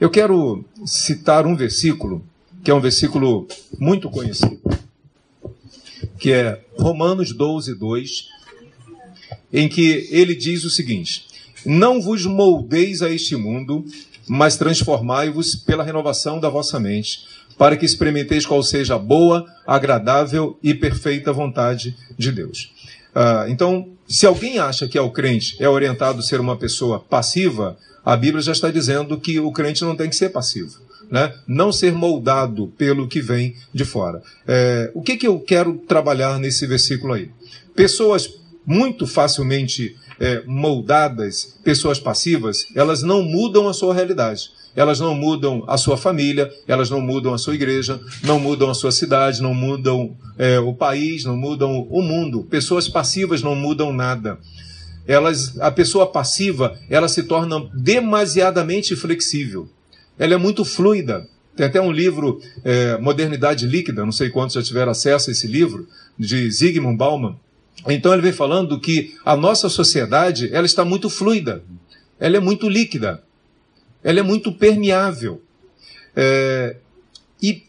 Eu quero citar um versículo, que é um versículo muito conhecido, que é Romanos 12, 2, em que ele diz o seguinte: Não vos moldeis a este mundo, mas transformai-vos pela renovação da vossa mente, para que experimenteis qual seja a boa, agradável e perfeita vontade de Deus. Ah, então, se alguém acha que ao crente é orientado ser uma pessoa passiva, a Bíblia já está dizendo que o crente não tem que ser passivo. Né? Não ser moldado pelo que vem de fora. É, o que, que eu quero trabalhar nesse versículo aí? Pessoas muito facilmente é, moldadas, pessoas passivas, elas não mudam a sua realidade. Elas não mudam a sua família, elas não mudam a sua igreja, não mudam a sua cidade, não mudam é, o país, não mudam o mundo. Pessoas passivas não mudam nada. Elas, a pessoa passiva, ela se torna demasiadamente flexível. Ela é muito fluida. Tem até um livro, é, Modernidade Líquida, não sei quantos já tiveram acesso a esse livro, de Zygmunt Bauman, então ele vem falando que a nossa sociedade ela está muito fluida, ela é muito líquida, ela é muito permeável. É, e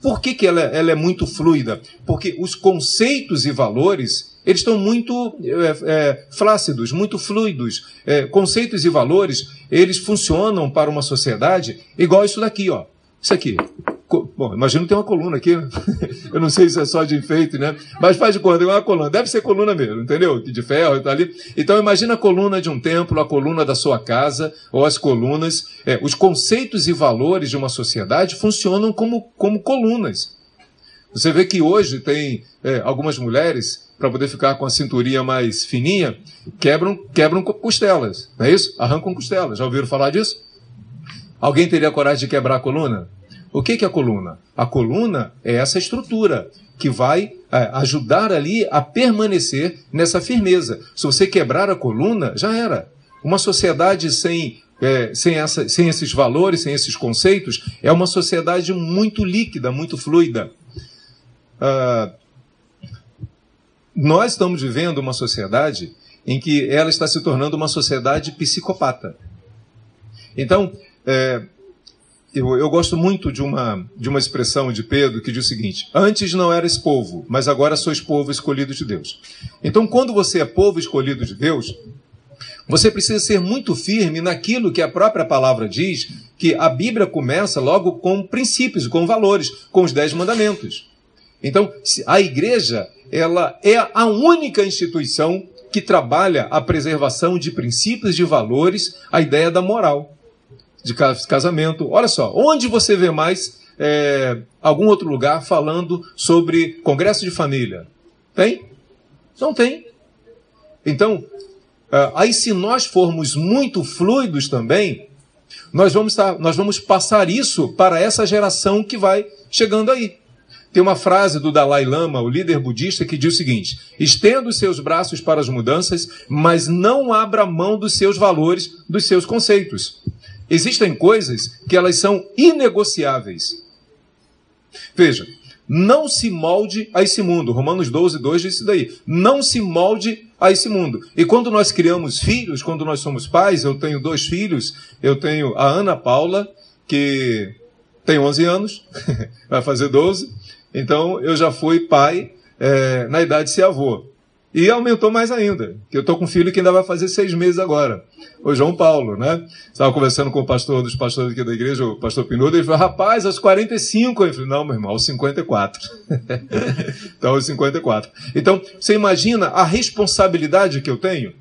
por que, que ela, ela, é muito fluida? Porque os conceitos e valores eles estão muito é, é, flácidos, muito fluidos. É, conceitos e valores eles funcionam para uma sociedade igual isso daqui, ó. Isso aqui. Bom, imagino que tem uma coluna aqui. Eu não sei se é só de enfeite, né? Mas faz de conta, é uma coluna. Deve ser coluna mesmo, entendeu? De ferro e tá ali. Então imagina a coluna de um templo, a coluna da sua casa, ou as colunas. É, os conceitos e valores de uma sociedade funcionam como, como colunas. Você vê que hoje tem é, algumas mulheres, para poder ficar com a cinturinha mais fininha, quebram, quebram costelas. Não é isso? Arrancam costelas. Já ouviram falar disso? Alguém teria coragem de quebrar a coluna? O que, que é a coluna? A coluna é essa estrutura que vai é, ajudar ali a permanecer nessa firmeza. Se você quebrar a coluna, já era. Uma sociedade sem, é, sem, essa, sem esses valores, sem esses conceitos, é uma sociedade muito líquida, muito fluida. Ah, nós estamos vivendo uma sociedade em que ela está se tornando uma sociedade psicopata. Então, é, eu, eu, gosto muito de uma, de uma expressão de Pedro que diz o seguinte: Antes não eras povo, mas agora sois povo escolhido de Deus. Então, quando você é povo escolhido de Deus, você precisa ser muito firme naquilo que a própria palavra diz, que a Bíblia começa logo com princípios, com valores, com os dez mandamentos. Então, a igreja, ela é a única instituição que trabalha a preservação de princípios, de valores, a ideia da moral de casamento. Olha só, onde você vê mais é, algum outro lugar falando sobre congresso de família? Tem? Não tem. Então, é, aí se nós formos muito fluidos também, nós vamos, estar, nós vamos passar isso para essa geração que vai chegando aí. Tem uma frase do Dalai Lama, o líder budista, que diz o seguinte: estenda os seus braços para as mudanças, mas não abra mão dos seus valores, dos seus conceitos. Existem coisas que elas são inegociáveis. Veja, não se molde a esse mundo. Romanos 12, 2 diz isso daí. Não se molde a esse mundo. E quando nós criamos filhos, quando nós somos pais, eu tenho dois filhos, eu tenho a Ana Paula, que tem 11 anos, vai fazer 12, então eu já fui pai é, na idade de ser avô. E aumentou mais ainda, que eu estou com um filho que ainda vai fazer seis meses agora, o João Paulo, né? Estava conversando com o pastor dos pastores aqui da igreja, o pastor Pinudo, ele falou, rapaz, aos 45. Eu falei, não, meu irmão, aos 54. então, aos 54. Então, você imagina a responsabilidade que eu tenho?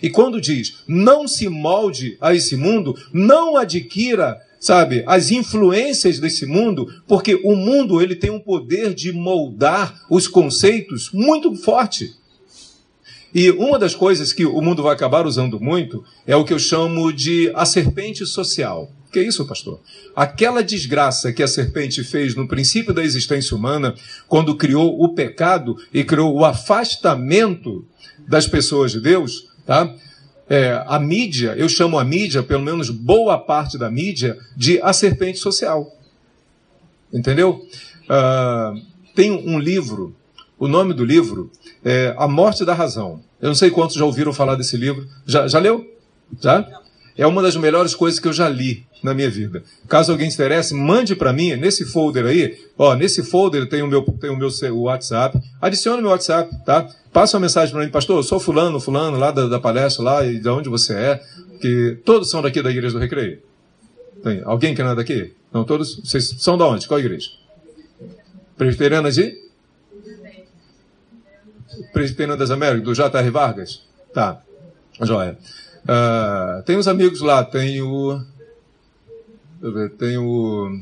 E quando diz, não se molde a esse mundo, não adquira sabe, as influências desse mundo, porque o mundo ele tem um poder de moldar os conceitos muito forte. E uma das coisas que o mundo vai acabar usando muito é o que eu chamo de a serpente social. Que é isso, pastor? Aquela desgraça que a serpente fez no princípio da existência humana, quando criou o pecado e criou o afastamento das pessoas de Deus, tá? É, a mídia, eu chamo a mídia, pelo menos boa parte da mídia, de a serpente social. Entendeu? Uh, tem um livro o nome do livro é A Morte da Razão. Eu não sei quantos já ouviram falar desse livro. Já, já leu? Já? É uma das melhores coisas que eu já li na minha vida. Caso alguém se interesse, mande para mim nesse folder aí. Ó, nesse folder tem o meu, tem o meu o WhatsApp. Adicione meu WhatsApp, tá? Passa uma mensagem para mim, pastor. Eu sou fulano, fulano lá da, da palestra lá e de onde você é. Que todos são daqui da igreja do Recreio. Tem alguém que não é daqui? Não, todos. Vocês são da onde? Qual igreja? Presbiteriana de? Presbiteriana das Américas, do J.R. Vargas? Tá. Joia. Uh, tem uns amigos lá, tem o. Ver, tem o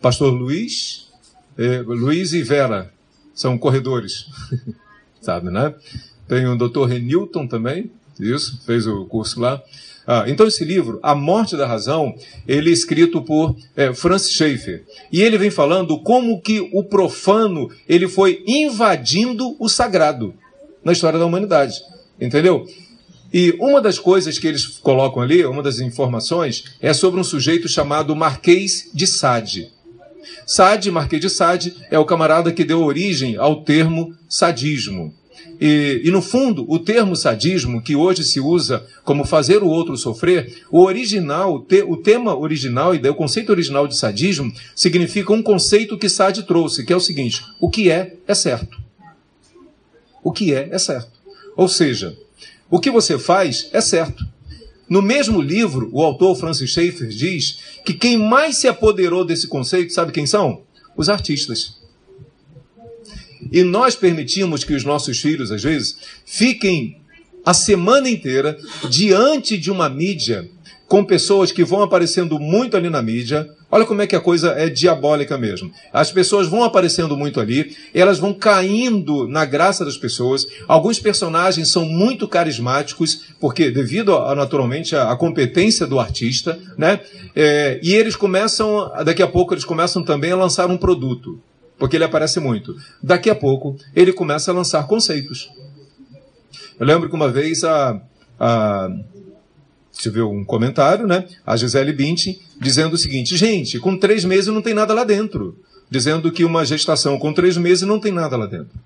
pastor Luiz, eh, Luiz e Vera, são corredores, sabe, né? Tem o doutor Renilton também, isso, fez o curso lá. Ah, então esse livro, A Morte da Razão, ele é escrito por é, Francis Schaeffer. E ele vem falando como que o profano ele foi invadindo o sagrado na história da humanidade. Entendeu? E uma das coisas que eles colocam ali, uma das informações, é sobre um sujeito chamado Marquês de Sade. Sade, Marquês de Sade, é o camarada que deu origem ao termo sadismo. E, e, no fundo, o termo sadismo, que hoje se usa como fazer o outro sofrer, o original, te, o tema original e o conceito original de sadismo significa um conceito que Sade trouxe, que é o seguinte: o que é, é certo. O que é, é certo. Ou seja, o que você faz é certo. No mesmo livro, o autor Francis Schaeffer diz que quem mais se apoderou desse conceito, sabe quem são? Os artistas. E nós permitimos que os nossos filhos, às vezes, fiquem a semana inteira diante de uma mídia com pessoas que vão aparecendo muito ali na mídia. Olha como é que a coisa é diabólica mesmo. As pessoas vão aparecendo muito ali, elas vão caindo na graça das pessoas. Alguns personagens são muito carismáticos, porque devido a, naturalmente à competência do artista, né? É, e eles começam, daqui a pouco eles começam também a lançar um produto, porque ele aparece muito. Daqui a pouco ele começa a lançar conceitos. Eu lembro que uma vez a, a você viu um comentário, né? A Gisele Bündchen dizendo o seguinte: gente, com três meses não tem nada lá dentro. Dizendo que uma gestação com três meses não tem nada lá dentro.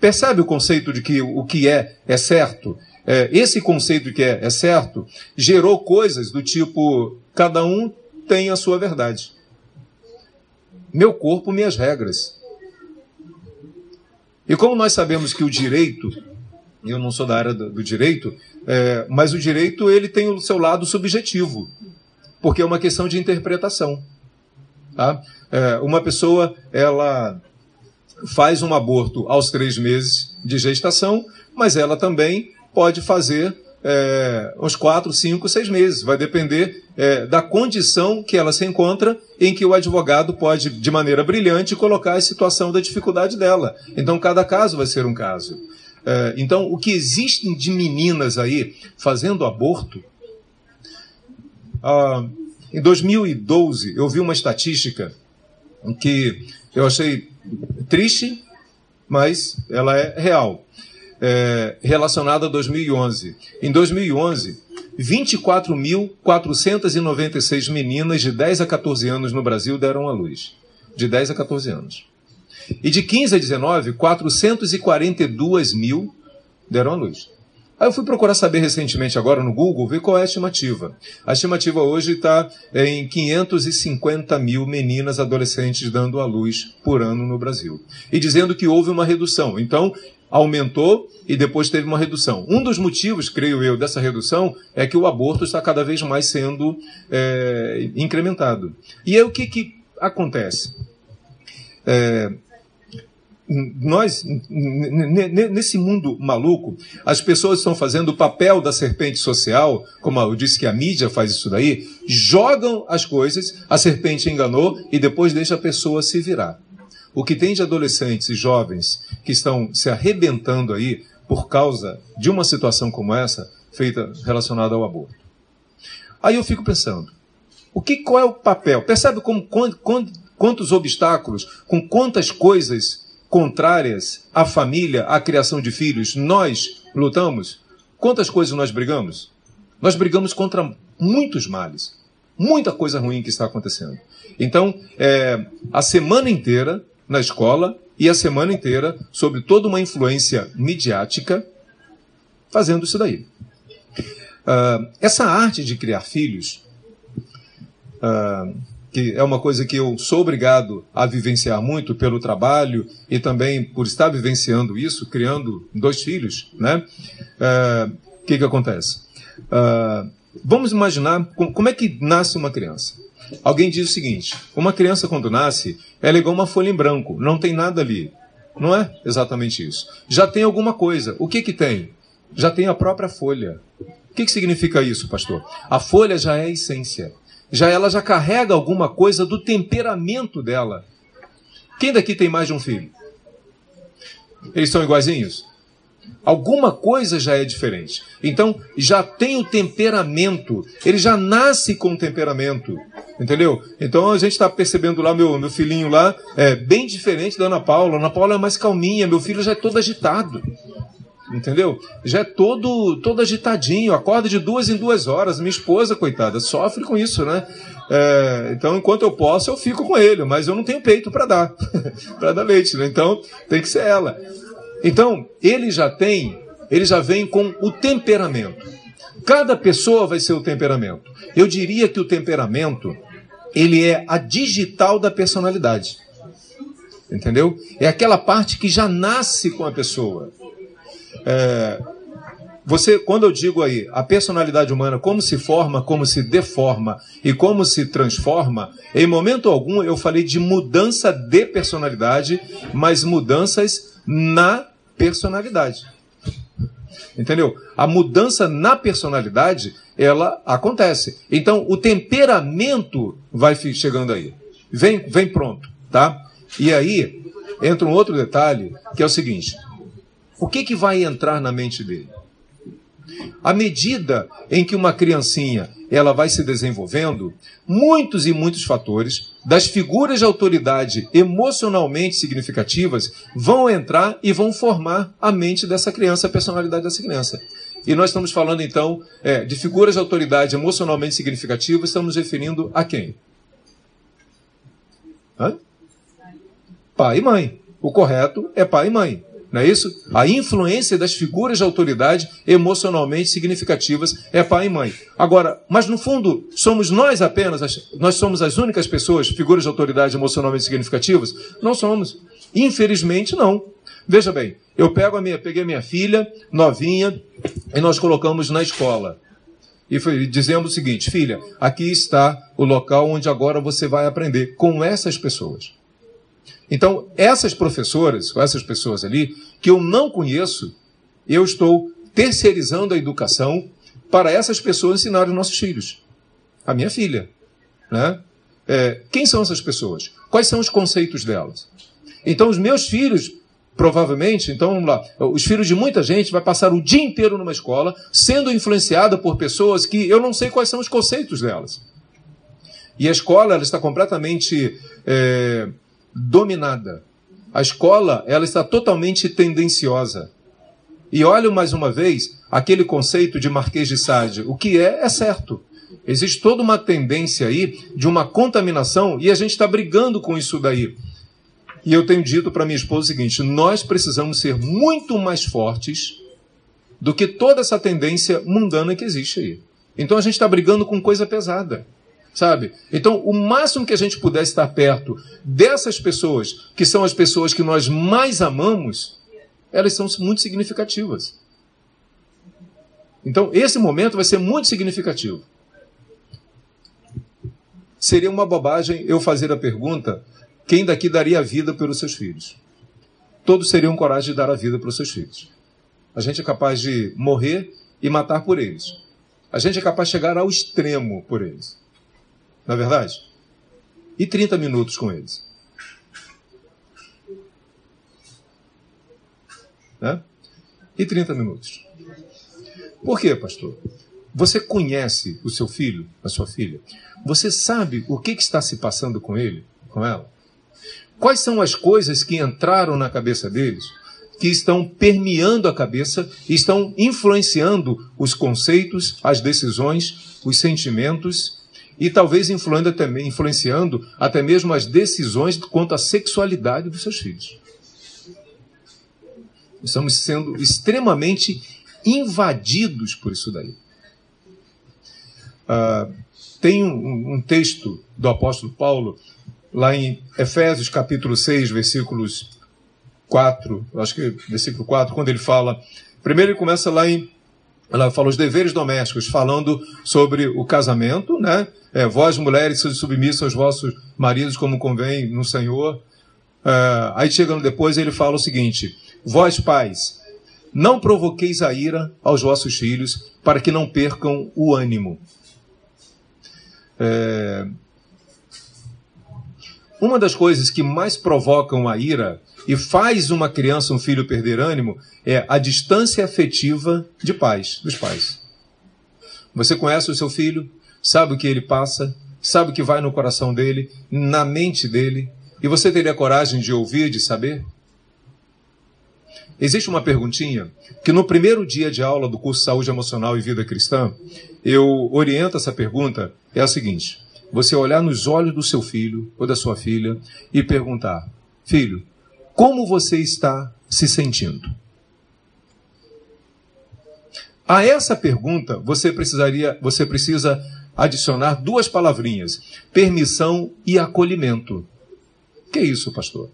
Percebe o conceito de que o que é é certo? É, esse conceito de que é, é certo gerou coisas do tipo: cada um tem a sua verdade. Meu corpo, minhas regras. E como nós sabemos que o direito eu não sou da área do, do direito, é, mas o direito ele tem o seu lado subjetivo, porque é uma questão de interpretação. Tá? É, uma pessoa ela faz um aborto aos três meses de gestação, mas ela também pode fazer é, uns quatro, cinco, seis meses. Vai depender é, da condição que ela se encontra, em que o advogado pode, de maneira brilhante, colocar a situação da dificuldade dela. Então, cada caso vai ser um caso. É, então, o que existem de meninas aí fazendo aborto. Ah, em 2012, eu vi uma estatística que eu achei triste, mas ela é real, é, relacionada a 2011. Em 2011, 24.496 meninas de 10 a 14 anos no Brasil deram à luz. De 10 a 14 anos. E de 15 a 19, 442 mil deram à luz. Aí eu fui procurar saber recentemente agora no Google, ver qual é a estimativa. A estimativa hoje está em 550 mil meninas adolescentes dando à luz por ano no Brasil. E dizendo que houve uma redução. Então, aumentou e depois teve uma redução. Um dos motivos, creio eu, dessa redução é que o aborto está cada vez mais sendo é, incrementado. E aí o que, que acontece? É, nós, nesse mundo maluco, as pessoas estão fazendo o papel da serpente social, como eu disse que a mídia faz isso daí, jogam as coisas, a serpente enganou e depois deixa a pessoa se virar. O que tem de adolescentes e jovens que estão se arrebentando aí por causa de uma situação como essa, feita relacionada ao aborto. Aí eu fico pensando, o que, qual é o papel? Percebe como, quantos obstáculos, com quantas coisas contrárias à família, à criação de filhos, nós lutamos? Quantas coisas nós brigamos? Nós brigamos contra muitos males, muita coisa ruim que está acontecendo. Então, é, a semana inteira na escola e a semana inteira sobre toda uma influência midiática fazendo isso daí. Uh, essa arte de criar filhos, uh, que é uma coisa que eu sou obrigado a vivenciar muito pelo trabalho e também por estar vivenciando isso, criando dois filhos, né? O uh, que, que acontece? vamos imaginar como é que nasce uma criança. Alguém diz o seguinte: uma criança, quando nasce, ela é igual uma folha em branco, não tem nada ali. Não é exatamente isso. Já tem alguma coisa. O que, que tem? Já tem a própria folha. O que, que significa isso, pastor? A folha já é a essência. Já ela já carrega alguma coisa do temperamento dela. Quem daqui tem mais de um filho? Eles são iguaizinhos? Alguma coisa já é diferente. Então, já tem o temperamento. Ele já nasce com o temperamento. Entendeu? Então a gente está percebendo lá, meu, meu filhinho lá, é bem diferente da Ana Paula. Ana Paula é mais calminha, meu filho já é todo agitado entendeu? Já é todo, todo agitadinho, acorda de duas em duas horas. Minha esposa, coitada, sofre com isso, né? É, então, enquanto eu posso, eu fico com ele, mas eu não tenho peito para dar, para dar leite, né? Então, tem que ser ela. Então, ele já tem, ele já vem com o temperamento. Cada pessoa vai ser o temperamento. Eu diria que o temperamento, ele é a digital da personalidade. Entendeu? É aquela parte que já nasce com a pessoa. É, você, quando eu digo aí a personalidade humana, como se forma, como se deforma e como se transforma, em momento algum eu falei de mudança de personalidade, mas mudanças na personalidade. Entendeu? A mudança na personalidade, ela acontece. Então, o temperamento vai chegando aí. Vem, vem pronto, tá? E aí entra um outro detalhe, que é o seguinte: o que, que vai entrar na mente dele? À medida em que uma criancinha ela vai se desenvolvendo, muitos e muitos fatores das figuras de autoridade emocionalmente significativas vão entrar e vão formar a mente dessa criança, a personalidade dessa criança. E nós estamos falando então é, de figuras de autoridade emocionalmente significativas, estamos referindo a quem? Hã? Pai e mãe. O correto é pai e mãe. Não é isso? A influência das figuras de autoridade emocionalmente significativas é pai e mãe. Agora, mas no fundo, somos nós apenas, as, nós somos as únicas pessoas, figuras de autoridade emocionalmente significativas? Não somos. Infelizmente, não. Veja bem, eu pego a minha, peguei a minha filha, novinha, e nós colocamos na escola. E foi, dizemos o seguinte, filha, aqui está o local onde agora você vai aprender com essas pessoas. Então, essas professoras, essas pessoas ali, que eu não conheço, eu estou terceirizando a educação para essas pessoas ensinarem os nossos filhos. A minha filha. Né? É, quem são essas pessoas? Quais são os conceitos delas? Então, os meus filhos, provavelmente, então vamos lá, os filhos de muita gente vai passar o dia inteiro numa escola sendo influenciada por pessoas que eu não sei quais são os conceitos delas. E a escola ela está completamente é, dominada. A escola, ela está totalmente tendenciosa. E olho mais uma vez aquele conceito de Marquês de Sade. O que é, é certo. Existe toda uma tendência aí de uma contaminação e a gente está brigando com isso daí. E eu tenho dito para minha esposa o seguinte: nós precisamos ser muito mais fortes do que toda essa tendência mundana que existe aí. Então a gente está brigando com coisa pesada sabe? Então, o máximo que a gente puder estar perto dessas pessoas, que são as pessoas que nós mais amamos, elas são muito significativas. Então, esse momento vai ser muito significativo. Seria uma bobagem eu fazer a pergunta: quem daqui daria a vida pelos seus filhos? Todos teriam coragem de dar a vida para os seus filhos. A gente é capaz de morrer e matar por eles. A gente é capaz de chegar ao extremo por eles. Não é verdade? E 30 minutos com eles. Né? E 30 minutos. Por quê, pastor? Você conhece o seu filho, a sua filha? Você sabe o que, que está se passando com ele, com ela? Quais são as coisas que entraram na cabeça deles, que estão permeando a cabeça estão influenciando os conceitos, as decisões, os sentimentos e talvez influenciando até mesmo as decisões quanto à sexualidade dos seus filhos. Estamos sendo extremamente invadidos por isso daí. Ah, tem um, um texto do apóstolo Paulo, lá em Efésios capítulo 6, versículos 4, acho que versículo 4, quando ele fala. Primeiro ele começa lá em. Ela fala os deveres domésticos, falando sobre o casamento, né? É, vós, mulheres, sejam submissas aos vossos maridos como convém no Senhor. É, aí chegando depois, ele fala o seguinte: Vós, pais, não provoqueis a ira aos vossos filhos, para que não percam o ânimo. É... Uma das coisas que mais provocam a ira e faz uma criança, um filho perder ânimo é a distância afetiva de pais, dos pais. Você conhece o seu filho, sabe o que ele passa, sabe o que vai no coração dele, na mente dele, e você teria coragem de ouvir, de saber? Existe uma perguntinha que no primeiro dia de aula do curso Saúde Emocional e Vida Cristã, eu oriento essa pergunta, é a seguinte: você olhar nos olhos do seu filho ou da sua filha e perguntar: Filho, como você está se sentindo? A essa pergunta, você precisaria, você precisa adicionar duas palavrinhas: permissão e acolhimento. Que é isso, pastor?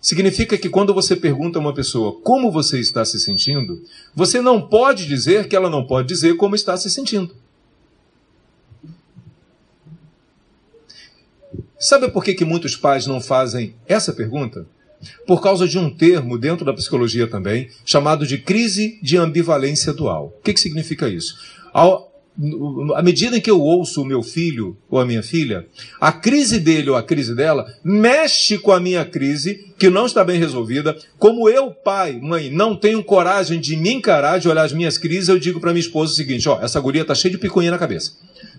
Significa que quando você pergunta a uma pessoa como você está se sentindo, você não pode dizer que ela não pode dizer como está se sentindo. Sabe por que, que muitos pais não fazem essa pergunta? Por causa de um termo dentro da psicologia também, chamado de crise de ambivalência dual. O que, que significa isso? Ao, à medida em que eu ouço o meu filho ou a minha filha, a crise dele ou a crise dela mexe com a minha crise, que não está bem resolvida. Como eu, pai, mãe, não tenho coragem de me encarar, de olhar as minhas crises, eu digo para minha esposa o seguinte: ó, essa guria tá cheia de picuinha na cabeça.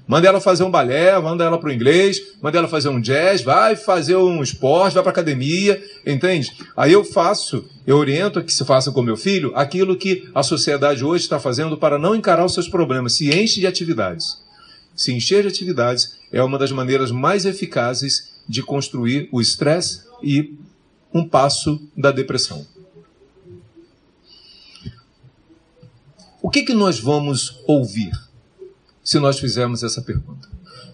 Manda ela fazer um balé, manda ela para o inglês, manda ela fazer um jazz, vai fazer um esporte, vai para academia, entende? Aí eu faço, eu oriento que se faça com meu filho aquilo que a sociedade hoje está fazendo para não encarar os seus problemas, se enche de atividades. Se encher de atividades é uma das maneiras mais eficazes de construir o estresse e um passo da depressão. O que, que nós vamos ouvir? se nós fizermos essa pergunta.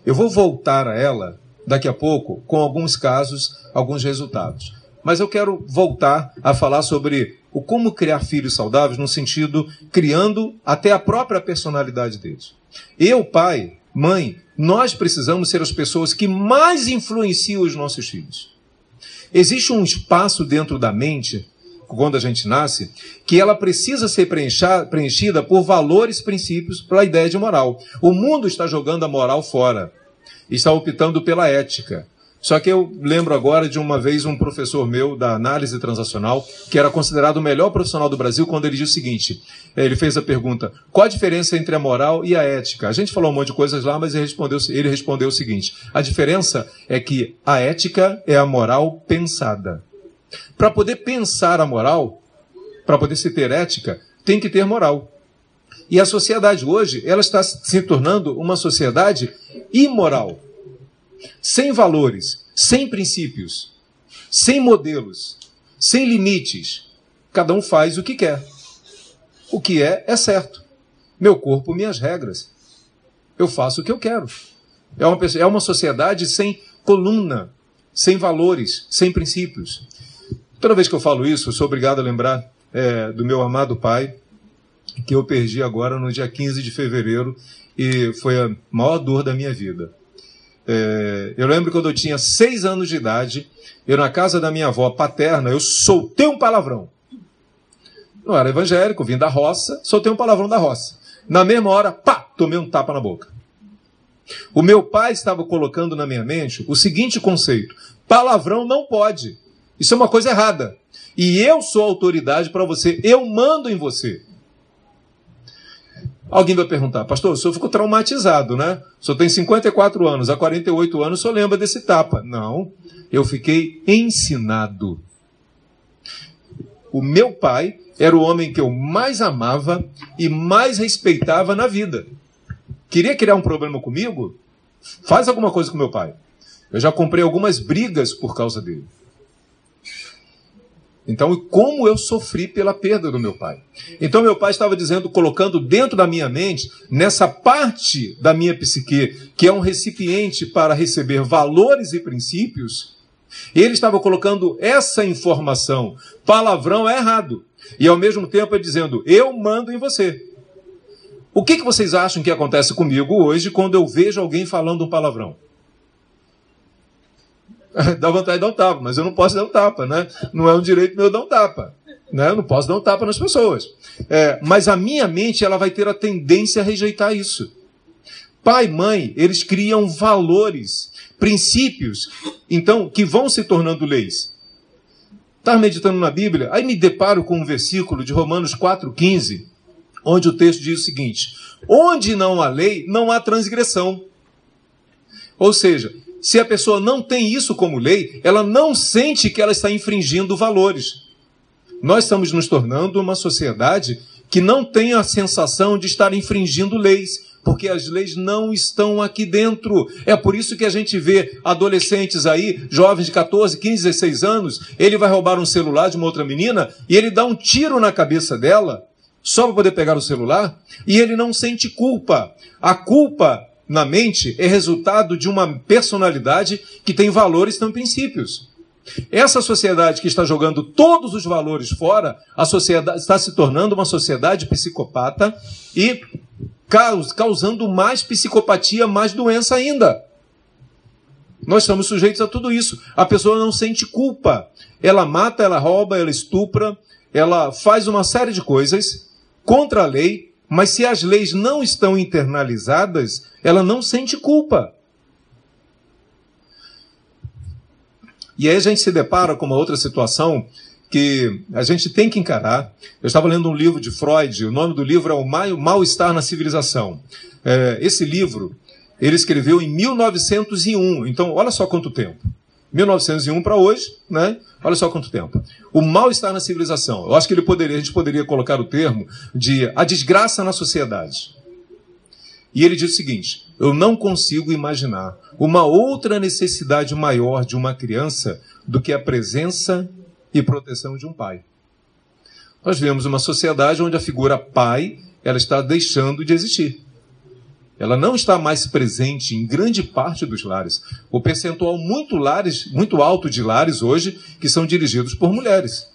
Eu vou voltar a ela daqui a pouco com alguns casos, alguns resultados. Mas eu quero voltar a falar sobre o como criar filhos saudáveis no sentido criando até a própria personalidade deles. Eu, pai, mãe, nós precisamos ser as pessoas que mais influenciam os nossos filhos. Existe um espaço dentro da mente quando a gente nasce, que ela precisa ser preenchida por valores, princípios, pela ideia de moral. O mundo está jogando a moral fora, está optando pela ética. Só que eu lembro agora de uma vez um professor meu da análise transacional, que era considerado o melhor profissional do Brasil, quando ele disse o seguinte: ele fez a pergunta, qual a diferença entre a moral e a ética? A gente falou um monte de coisas lá, mas ele respondeu, ele respondeu o seguinte: a diferença é que a ética é a moral pensada. Para poder pensar a moral, para poder se ter ética, tem que ter moral. E a sociedade hoje, ela está se tornando uma sociedade imoral. Sem valores, sem princípios, sem modelos, sem limites. Cada um faz o que quer. O que é, é certo. Meu corpo, minhas regras. Eu faço o que eu quero. É uma, é uma sociedade sem coluna, sem valores, sem princípios. Toda vez que eu falo isso, eu sou obrigado a lembrar é, do meu amado pai, que eu perdi agora no dia 15 de fevereiro e foi a maior dor da minha vida. É, eu lembro quando eu tinha seis anos de idade, eu na casa da minha avó paterna, eu soltei um palavrão. Não era evangélico, vim da roça, soltei um palavrão da roça. Na mesma hora, pá, tomei um tapa na boca. O meu pai estava colocando na minha mente o seguinte conceito: palavrão não pode. Isso é uma coisa errada. E eu sou autoridade para você, eu mando em você. Alguém vai perguntar, pastor, o senhor ficou traumatizado, né? O senhor tem 54 anos, há 48 anos o senhor lembra desse tapa. Não, eu fiquei ensinado. O meu pai era o homem que eu mais amava e mais respeitava na vida. Queria criar um problema comigo? Faz alguma coisa com meu pai. Eu já comprei algumas brigas por causa dele. Então, como eu sofri pela perda do meu pai. Então, meu pai estava dizendo, colocando dentro da minha mente, nessa parte da minha psique, que é um recipiente para receber valores e princípios, ele estava colocando essa informação. Palavrão é errado. E ao mesmo tempo é dizendo, eu mando em você. O que, que vocês acham que acontece comigo hoje quando eu vejo alguém falando um palavrão? Dá vontade de dar um tapa, mas eu não posso dar um tapa, né? Não é um direito meu dar um tapa. Né? Eu não posso dar um tapa nas pessoas. É, mas a minha mente ela vai ter a tendência a rejeitar isso. Pai, mãe, eles criam valores, princípios, então, que vão se tornando leis. Estava meditando na Bíblia, aí me deparo com um versículo de Romanos 4,15, onde o texto diz o seguinte: Onde não há lei, não há transgressão. Ou seja, se a pessoa não tem isso como lei, ela não sente que ela está infringindo valores. Nós estamos nos tornando uma sociedade que não tem a sensação de estar infringindo leis, porque as leis não estão aqui dentro. É por isso que a gente vê adolescentes aí, jovens de 14, 15, 16 anos, ele vai roubar um celular de uma outra menina e ele dá um tiro na cabeça dela só para poder pegar o celular e ele não sente culpa. A culpa na mente é resultado de uma personalidade que tem valores tem princípios. Essa sociedade que está jogando todos os valores fora, a sociedade está se tornando uma sociedade psicopata e causando mais psicopatia, mais doença ainda. Nós estamos sujeitos a tudo isso. A pessoa não sente culpa. Ela mata, ela rouba, ela estupra, ela faz uma série de coisas contra a lei, mas se as leis não estão internalizadas, ela não sente culpa. E aí a gente se depara com uma outra situação que a gente tem que encarar. Eu estava lendo um livro de Freud, o nome do livro é O Mal-Estar na Civilização. É, esse livro ele escreveu em 1901, então olha só quanto tempo. 1901 para hoje, né? Olha só quanto tempo. O mal-estar na civilização. Eu acho que ele poderia, a gente poderia colocar o termo de a desgraça na sociedade. E ele diz o seguinte: eu não consigo imaginar uma outra necessidade maior de uma criança do que a presença e proteção de um pai. Nós vemos uma sociedade onde a figura pai ela está deixando de existir. Ela não está mais presente em grande parte dos lares. O percentual muito lares, muito alto de lares hoje que são dirigidos por mulheres.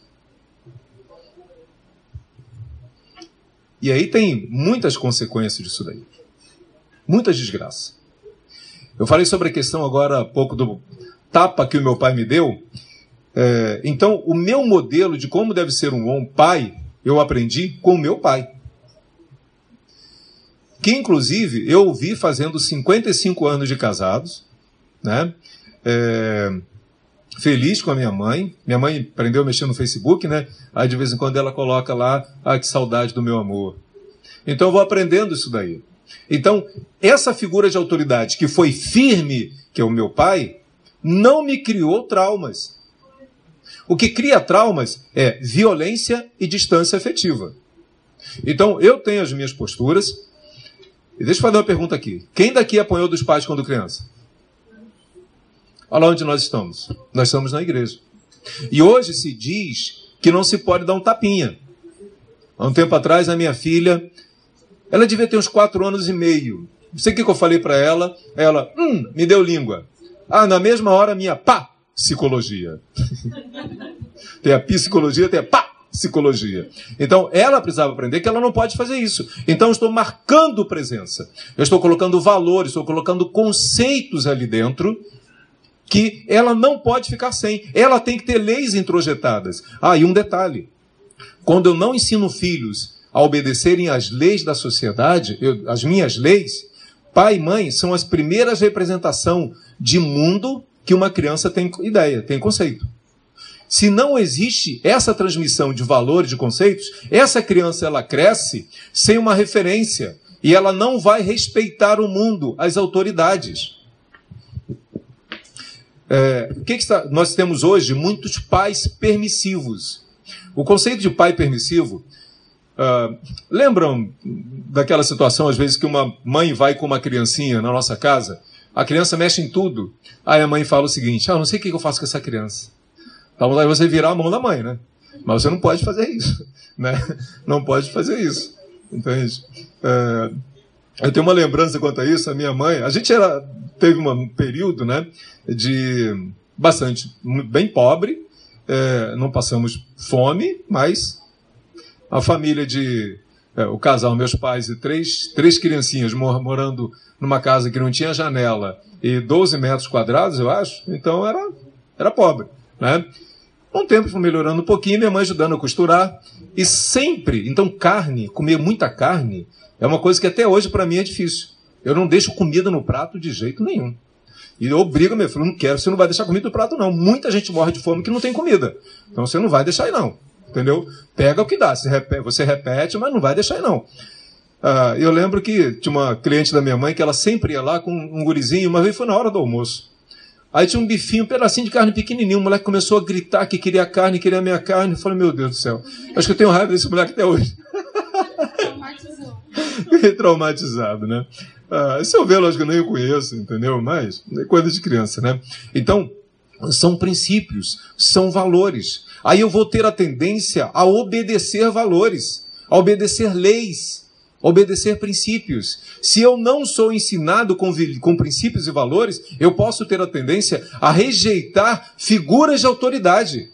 E aí tem muitas consequências disso daí muita desgraça. Eu falei sobre a questão agora há pouco do tapa que o meu pai me deu. É, então, o meu modelo de como deve ser um bom pai, eu aprendi com o meu pai. Que, inclusive, eu ouvi fazendo 55 anos de casados, né? É, feliz com a minha mãe. Minha mãe aprendeu a mexer no Facebook, né? Aí de vez em quando ela coloca lá, ah, que saudade do meu amor. Então eu vou aprendendo isso daí. Então, essa figura de autoridade que foi firme, que é o meu pai, não me criou traumas. O que cria traumas é violência e distância afetiva. Então, eu tenho as minhas posturas. E deixa eu fazer uma pergunta aqui. Quem daqui apanhou dos pais quando criança? Olha onde nós estamos. Nós estamos na igreja. E hoje se diz que não se pode dar um tapinha. Há um tempo atrás, a minha filha ela devia ter uns quatro anos e meio. Não sei o que eu falei para ela. Ela, hum, me deu língua. Ah, na mesma hora, minha pá, psicologia. tem a psicologia, tem a pá, psicologia. Então, ela precisava aprender que ela não pode fazer isso. Então, eu estou marcando presença. Eu estou colocando valores, estou colocando conceitos ali dentro que ela não pode ficar sem. Ela tem que ter leis introjetadas. Ah, e um detalhe. Quando eu não ensino filhos a obedecerem às leis da sociedade, eu, as minhas leis, pai e mãe são as primeiras representação de mundo que uma criança tem ideia, tem conceito. Se não existe essa transmissão de valores, de conceitos, essa criança ela cresce sem uma referência e ela não vai respeitar o mundo, as autoridades. É, que, que está, nós temos hoje? Muitos pais permissivos. O conceito de pai permissivo Uh, lembram daquela situação, às vezes, que uma mãe vai com uma criancinha na nossa casa, a criança mexe em tudo, aí a mãe fala o seguinte: Ah, não sei o que eu faço com essa criança. Então, aí você virar a mão da mãe, né? Mas você não pode fazer isso, né? Não pode fazer isso, entende? É, eu tenho uma lembrança quanto a isso. A minha mãe, a gente era teve um período, né, de bastante bem pobre. É, não passamos fome, mas a família de é, o casal, meus pais e três, três criancinhas morando numa casa que não tinha janela e 12 metros quadrados, eu acho. Então era, era pobre. Né? Com o tempo foi melhorando um pouquinho, minha mãe ajudando a costurar. E sempre, então carne, comer muita carne, é uma coisa que até hoje para mim é difícil. Eu não deixo comida no prato de jeito nenhum. E eu obrigo meu filho, não quero, você não vai deixar comida no prato, não. Muita gente morre de fome que não tem comida. Então você não vai deixar aí, não. Entendeu? Pega o que dá. Você repete, mas não vai deixar aí, não. Ah, eu lembro que tinha uma cliente da minha mãe que ela sempre ia lá com um gurizinho, uma vez foi na hora do almoço. Aí tinha um bifinho, um pedacinho de carne pequenininho. O moleque começou a gritar que queria carne, queria a minha carne. Eu falei, meu Deus do céu. Acho que eu tenho raiva desse moleque até hoje. Fiquei traumatizado, né? Ah, se eu ver, lógico, eu nem o conheço, entendeu? Mas é coisa de criança, né? Então, são princípios, são valores. Aí eu vou ter a tendência a obedecer valores, a obedecer leis, obedecer princípios. Se eu não sou ensinado com, com princípios e valores, eu posso ter a tendência a rejeitar figuras de autoridade.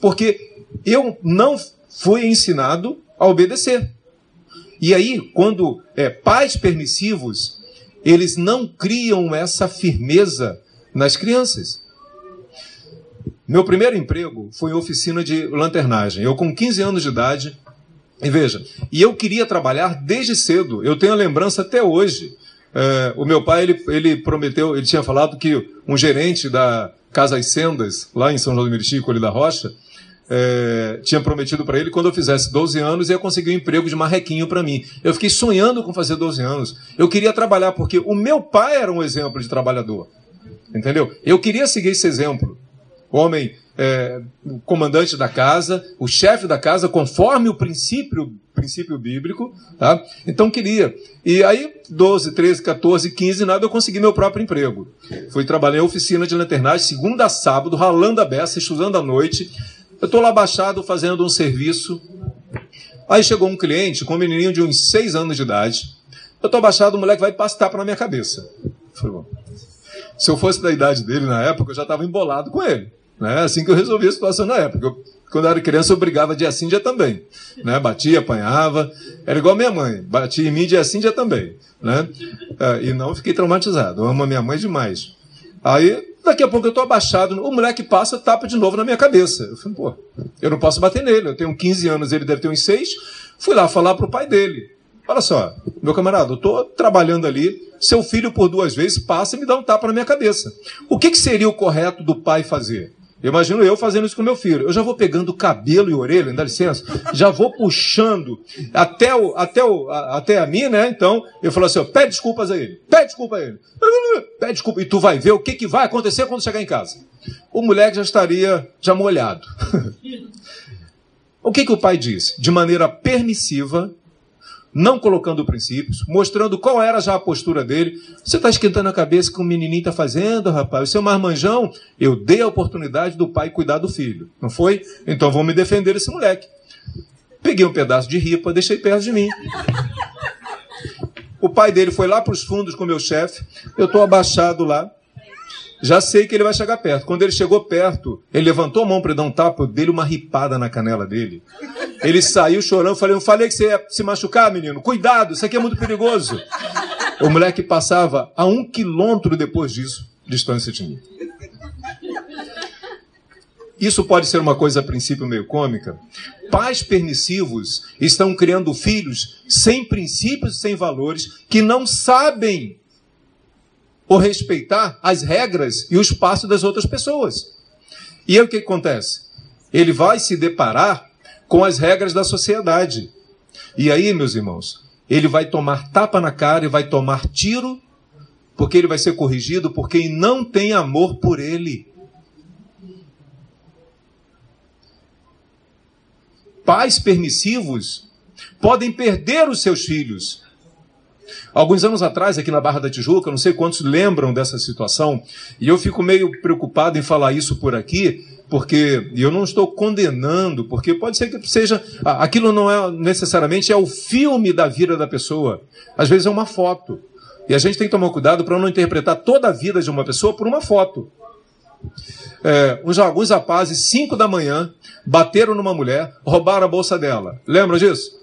Porque eu não fui ensinado a obedecer. E aí, quando é, pais permissivos, eles não criam essa firmeza nas crianças. Meu primeiro emprego foi em oficina de lanternagem. Eu, com 15 anos de idade, e veja, e eu queria trabalhar desde cedo. Eu tenho a lembrança até hoje. É, o meu pai, ele, ele prometeu, ele tinha falado que um gerente da Casa As Sendas, lá em São João do Meriti, Colhe da Rocha, é, tinha prometido para ele quando eu fizesse 12 anos ia conseguir um emprego de marrequinho para mim. Eu fiquei sonhando com fazer 12 anos. Eu queria trabalhar porque o meu pai era um exemplo de trabalhador. Entendeu? Eu queria seguir esse exemplo. O homem, é, o comandante da casa, o chefe da casa, conforme o princípio, princípio bíblico, tá? Então queria. E aí, 12, 13, 14, 15, nada, eu consegui meu próprio emprego. Fui trabalhar em oficina de lanternagem, segunda a sábado, ralando a beça, estudando à noite eu estou lá baixado fazendo um serviço. Aí chegou um cliente com um menininho de uns seis anos de idade. Eu estou baixado, o moleque vai passar para minha cabeça. falei, bom, se eu fosse da idade dele na época, eu já estava embolado com ele. Né? Assim que eu resolvi a situação na época. Eu, quando eu era criança, eu brigava dia sim, dia também. Né? Batia, apanhava. Era igual minha mãe. Batia em mim dia sim, dia também. Né? É, e não fiquei traumatizado. Eu amo a minha mãe demais. Aí Daqui a pouco eu estou abaixado, o moleque passa, tapa de novo na minha cabeça. Eu falei, pô, eu não posso bater nele. Eu tenho 15 anos, ele deve ter uns 6. Fui lá falar para o pai dele. Olha só, meu camarada, eu estou trabalhando ali, seu filho por duas vezes passa e me dá um tapa na minha cabeça. O que, que seria o correto do pai fazer? Imagino eu fazendo isso com meu filho. Eu já vou pegando cabelo e orelha, dá licença, já vou puxando até, o, até, o, a, até a mim, né? Então, eu falo assim: ó, pede desculpas a ele, pede desculpa a ele, pede desculpa, e tu vai ver o que, que vai acontecer quando chegar em casa. O moleque já estaria já molhado. o que, que o pai disse? De maneira permissiva, não colocando princípios, mostrando qual era já a postura dele. Você está esquentando a cabeça que o menininho está fazendo, rapaz. O seu marmanjão, eu dei a oportunidade do pai cuidar do filho, não foi? Então vou me defender esse moleque. Peguei um pedaço de ripa, deixei perto de mim. O pai dele foi lá para os fundos com o meu chefe. Eu estou abaixado lá já sei que ele vai chegar perto. Quando ele chegou perto, ele levantou a mão para dar um tapa, dele uma ripada na canela dele. Ele saiu chorando, falei, eu falei que você ia se machucar, menino. Cuidado, isso aqui é muito perigoso. O moleque passava a um quilômetro depois disso, distância de mim. Isso pode ser uma coisa a princípio meio cômica. Pais permissivos estão criando filhos sem princípios, sem valores, que não sabem ou respeitar as regras e o espaço das outras pessoas. E aí o que acontece? Ele vai se deparar com as regras da sociedade. E aí, meus irmãos, ele vai tomar tapa na cara e vai tomar tiro, porque ele vai ser corrigido por quem não tem amor por ele. Pais permissivos podem perder os seus filhos Alguns anos atrás, aqui na Barra da Tijuca, não sei quantos lembram dessa situação, e eu fico meio preocupado em falar isso por aqui, porque eu não estou condenando, porque pode ser que seja aquilo não é necessariamente é o filme da vida da pessoa. Às vezes é uma foto. E a gente tem que tomar cuidado para não interpretar toda a vida de uma pessoa por uma foto. É, uns, alguns rapazes, 5 da manhã, bateram numa mulher, roubaram a bolsa dela. Lembra disso?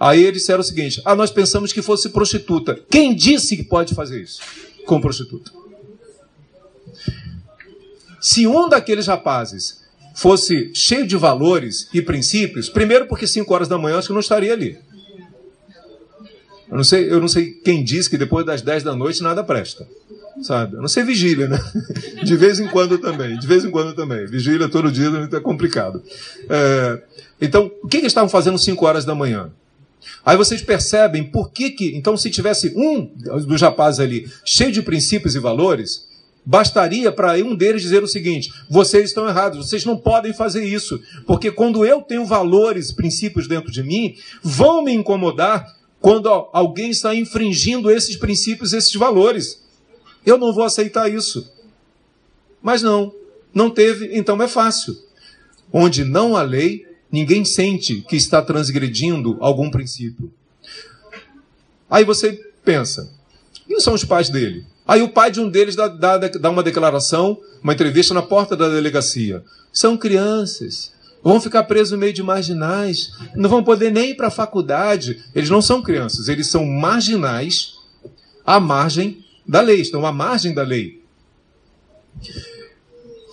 Aí eles disseram o seguinte: Ah, nós pensamos que fosse prostituta. Quem disse que pode fazer isso com prostituta? Se um daqueles rapazes fosse cheio de valores e princípios, primeiro porque 5 horas da manhã acho que não estaria ali. Eu não sei, eu não sei quem diz que depois das 10 da noite nada presta. Sabe? Eu não sei vigília, né? De vez em quando também. De vez em quando também. Vigília todo dia é complicado. É, então, o que, que eles estavam fazendo 5 horas da manhã? Aí vocês percebem por que que. Então, se tivesse um dos rapazes ali cheio de princípios e valores, bastaria para um deles dizer o seguinte: vocês estão errados, vocês não podem fazer isso, porque quando eu tenho valores, princípios dentro de mim, vão me incomodar quando alguém está infringindo esses princípios, esses valores. Eu não vou aceitar isso. Mas não, não teve, então é fácil. Onde não há lei, ninguém sente que está transgredindo algum princípio. Aí você pensa, quem são os pais dele? Aí o pai de um deles dá, dá, dá uma declaração, uma entrevista na porta da delegacia. São crianças, vão ficar presos no meio de marginais, não vão poder nem ir para a faculdade. Eles não são crianças, eles são marginais à margem da lei, estão à margem da lei.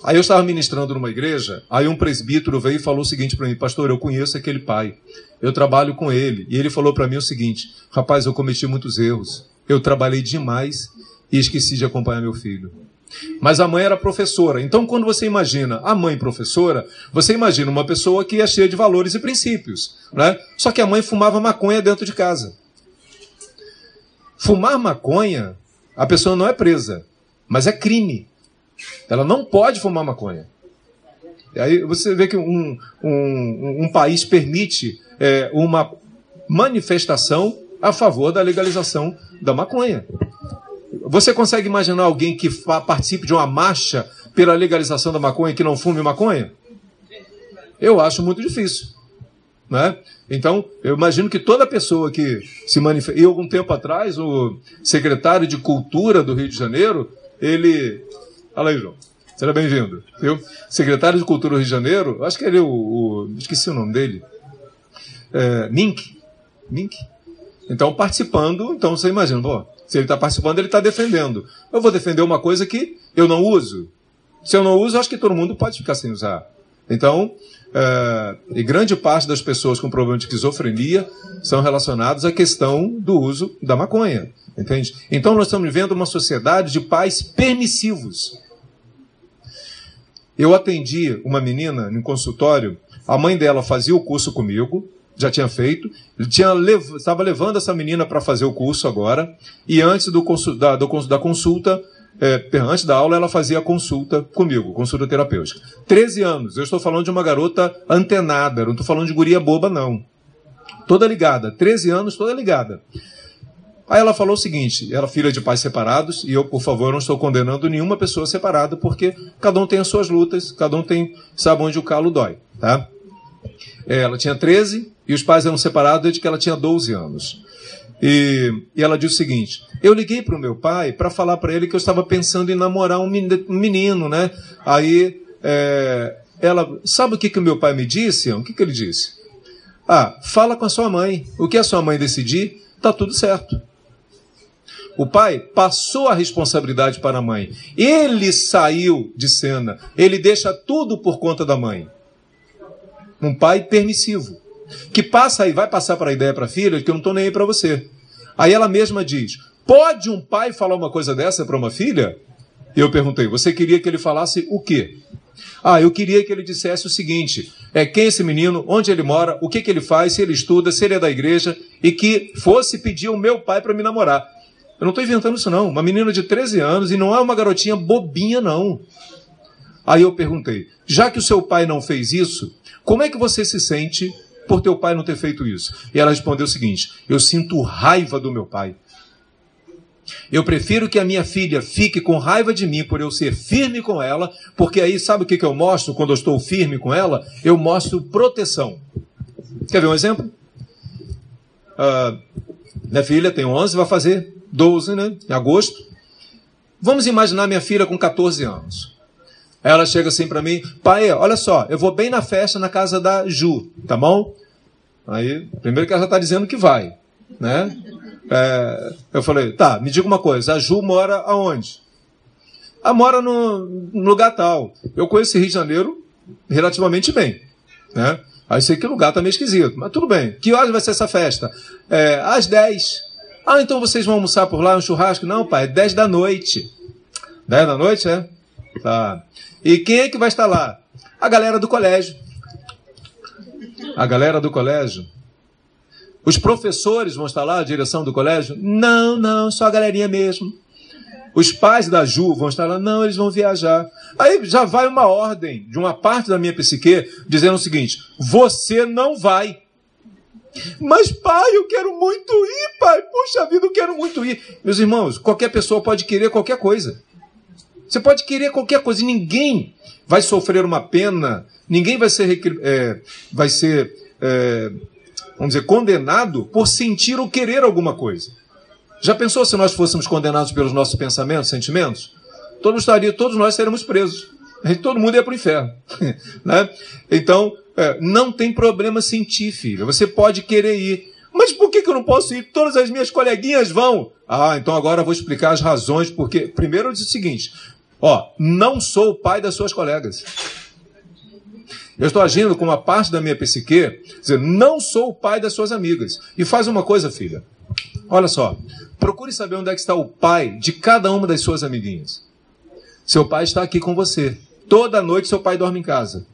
Aí eu estava ministrando numa igreja, aí um presbítero veio e falou o seguinte para mim, pastor, eu conheço aquele pai, eu trabalho com ele. E ele falou para mim o seguinte, rapaz, eu cometi muitos erros, eu trabalhei demais e esqueci de acompanhar meu filho. Mas a mãe era professora. Então, quando você imagina a mãe professora, você imagina uma pessoa que é cheia de valores e princípios. Né? Só que a mãe fumava maconha dentro de casa. Fumar maconha, a pessoa não é presa, mas é crime. Ela não pode fumar maconha. E aí você vê que um, um, um país permite é, uma manifestação a favor da legalização da maconha. Você consegue imaginar alguém que participe de uma marcha pela legalização da maconha que não fume maconha? Eu acho muito difícil. Né? Então, eu imagino que toda pessoa que se manifesta. E algum tempo atrás, o secretário de Cultura do Rio de Janeiro, ele. Olha aí, João. Seja bem-vindo. Viu? Secretário de Cultura do Rio de Janeiro, acho que ele é o. o esqueci o nome dele. É, Mink. Mink? Então, participando, então você imagina, pô, se ele está participando, ele está defendendo. Eu vou defender uma coisa que eu não uso. Se eu não uso, acho que todo mundo pode ficar sem usar. Então, é, e grande parte das pessoas com problema de esquizofrenia são relacionadas à questão do uso da maconha. Entende? Então, nós estamos vivendo uma sociedade de pais permissivos. Eu atendi uma menina no consultório, a mãe dela fazia o curso comigo, já tinha feito, ele tinha estava levando essa menina para fazer o curso agora, e antes do, da, do, da consulta, é, antes da aula, ela fazia consulta comigo, consulta terapêutica. 13 anos, eu estou falando de uma garota antenada, não estou falando de guria boba, não. Toda ligada, 13 anos, toda ligada. Aí ela falou o seguinte: ela filha de pais separados, e eu, por favor, não estou condenando nenhuma pessoa separada, porque cada um tem as suas lutas, cada um tem, sabe onde o calo dói, tá? É, ela tinha 13 e os pais eram separados desde que ela tinha 12 anos. E, e ela disse o seguinte: Eu liguei para o meu pai para falar para ele que eu estava pensando em namorar um menino, né? Aí é, ela, sabe o que, que meu pai me disse? O que, que ele disse? Ah, fala com a sua mãe. O que a sua mãe decidir, tá tudo certo. O pai passou a responsabilidade para a mãe. Ele saiu de cena. Ele deixa tudo por conta da mãe. Um pai permissivo. Que passa e vai passar para a ideia para a filha que eu não estou nem aí para você. Aí ela mesma diz: Pode um pai falar uma coisa dessa para uma filha? E eu perguntei: Você queria que ele falasse o quê? Ah, eu queria que ele dissesse o seguinte: é quem esse menino, onde ele mora, o que, que ele faz, se ele estuda, se ele é da igreja, e que fosse pedir o meu pai para me namorar. Eu não estou inventando isso, não. Uma menina de 13 anos e não é uma garotinha bobinha, não. Aí eu perguntei: já que o seu pai não fez isso, como é que você se sente por teu pai não ter feito isso? E ela respondeu o seguinte: Eu sinto raiva do meu pai. Eu prefiro que a minha filha fique com raiva de mim por eu ser firme com ela, porque aí sabe o que, que eu mostro quando eu estou firme com ela? Eu mostro proteção. Quer ver um exemplo? Uh, minha filha tem 11, vai fazer 12, né? Em agosto. Vamos imaginar minha filha com 14 anos. Ela chega assim para mim, pai, olha só, eu vou bem na festa na casa da Ju, tá bom? Aí, primeiro que ela já está dizendo que vai, né? É, eu falei, tá, me diga uma coisa, a Ju mora aonde? Ela mora no, no lugar tal. Eu conheço Rio de Janeiro relativamente bem, né? Aí sei que lugar tá meio esquisito, mas tudo bem. Que horas vai ser essa festa? É, às 10. Ah, então vocês vão almoçar por lá, um churrasco? Não, pai, é 10 da noite. 10 da noite, é? Tá. E quem é que vai estar lá? A galera do colégio. A galera do colégio. Os professores vão estar lá, a direção do colégio? Não, não, só a galerinha mesmo. Os pais da Ju vão estar lá? Não, eles vão viajar. Aí já vai uma ordem de uma parte da minha psique dizendo o seguinte: você não vai. Mas, pai, eu quero muito ir, pai. Puxa vida, eu quero muito ir. Meus irmãos, qualquer pessoa pode querer qualquer coisa. Você pode querer qualquer coisa e ninguém vai sofrer uma pena, ninguém vai ser, é, vai ser é, vamos dizer, condenado por sentir ou querer alguma coisa. Já pensou se nós fôssemos condenados pelos nossos pensamentos, sentimentos? Todos, estaria, todos nós seríamos presos. Todo mundo ia para o inferno. né? Então, é, não tem problema sentir, filho. Você pode querer ir. Mas por que, que eu não posso ir? Todas as minhas coleguinhas vão. Ah, então agora eu vou explicar as razões. Porque, primeiro, eu disse o seguinte: ó, não sou o pai das suas colegas. Eu estou agindo com uma parte da minha psique, dizer, não sou o pai das suas amigas. E faz uma coisa, filha. Olha só, procure saber onde é que está o pai de cada uma das suas amiguinhas. Seu pai está aqui com você. Toda noite seu pai dorme em casa.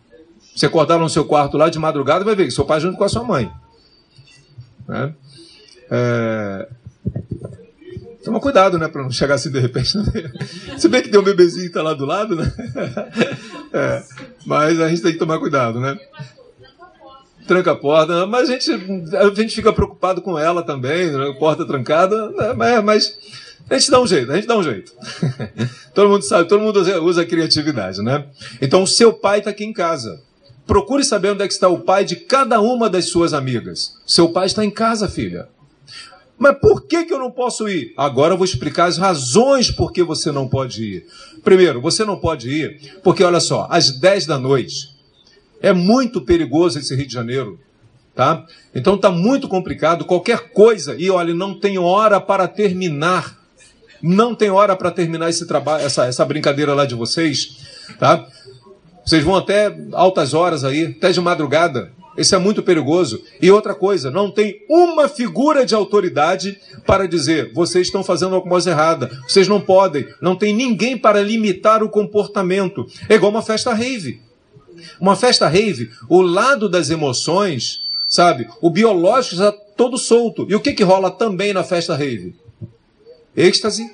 Você acordar no seu quarto lá de madrugada, vai ver que seu pai junto com a sua mãe. Né? É... Toma cuidado, né? Pra não chegar assim de repente. Né? Se bem que tem um bebezinho que tá lá do lado, né? É, mas a gente tem que tomar cuidado, né? Tranca a porta, mas a gente, a gente fica preocupado com ela também, né? porta trancada, né? mas, mas a gente dá um jeito, a gente dá um jeito. todo mundo sabe, todo mundo usa a criatividade, né? Então o seu pai está aqui em casa. Procure saber onde é que está o pai de cada uma das suas amigas. Seu pai está em casa, filha. Mas por que, que eu não posso ir? Agora eu vou explicar as razões por que você não pode ir. Primeiro, você não pode ir porque, olha só, às 10 da noite é muito perigoso esse Rio de Janeiro. Tá? Então está muito complicado. Qualquer coisa, e olha, não tem hora para terminar. Não tem hora para terminar esse trabalho, essa, essa brincadeira lá de vocês. Tá? Vocês vão até altas horas aí, até de madrugada. Isso é muito perigoso. E outra coisa, não tem uma figura de autoridade para dizer vocês estão fazendo alguma coisa errada, vocês não podem, não tem ninguém para limitar o comportamento. É igual uma festa rave. Uma festa rave, o lado das emoções, sabe, o biológico está todo solto. E o que, que rola também na festa rave? Êxtase,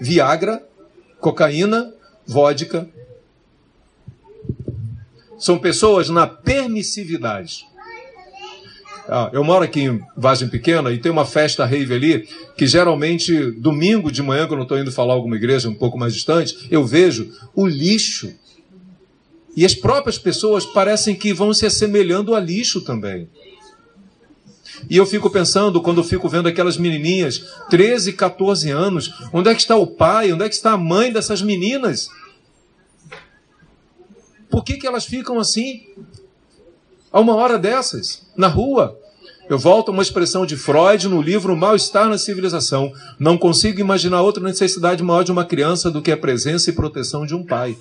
Viagra, cocaína, vodka, são pessoas na permissividade. Ah, eu moro aqui em Vagem Pequena e tem uma festa rave ali, que geralmente, domingo de manhã, quando eu estou indo falar alguma igreja um pouco mais distante, eu vejo o lixo. E as próprias pessoas parecem que vão se assemelhando a lixo também. E eu fico pensando, quando eu fico vendo aquelas menininhas, 13, 14 anos, onde é que está o pai, onde é que está a mãe dessas meninas? Por que, que elas ficam assim? A uma hora dessas, na rua. Eu volto a uma expressão de Freud no livro Mal-Estar na Civilização. Não consigo imaginar outra necessidade maior de uma criança do que a presença e proteção de um pai.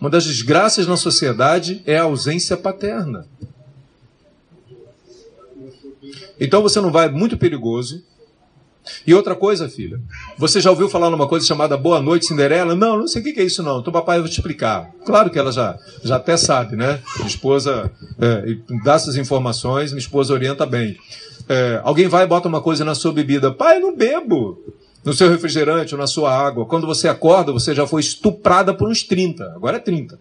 Uma das desgraças na sociedade é a ausência paterna. Então você não vai muito perigoso e outra coisa, filha, você já ouviu falar numa coisa chamada Boa Noite Cinderela? Não, não sei o que é isso não. Então papai vai te explicar. Claro que ela já, já até sabe, né? Minha esposa é, dá essas informações, minha esposa orienta bem. É, alguém vai e bota uma coisa na sua bebida. Pai, não bebo. No seu refrigerante ou na sua água. Quando você acorda, você já foi estuprada por uns 30. Agora é 30.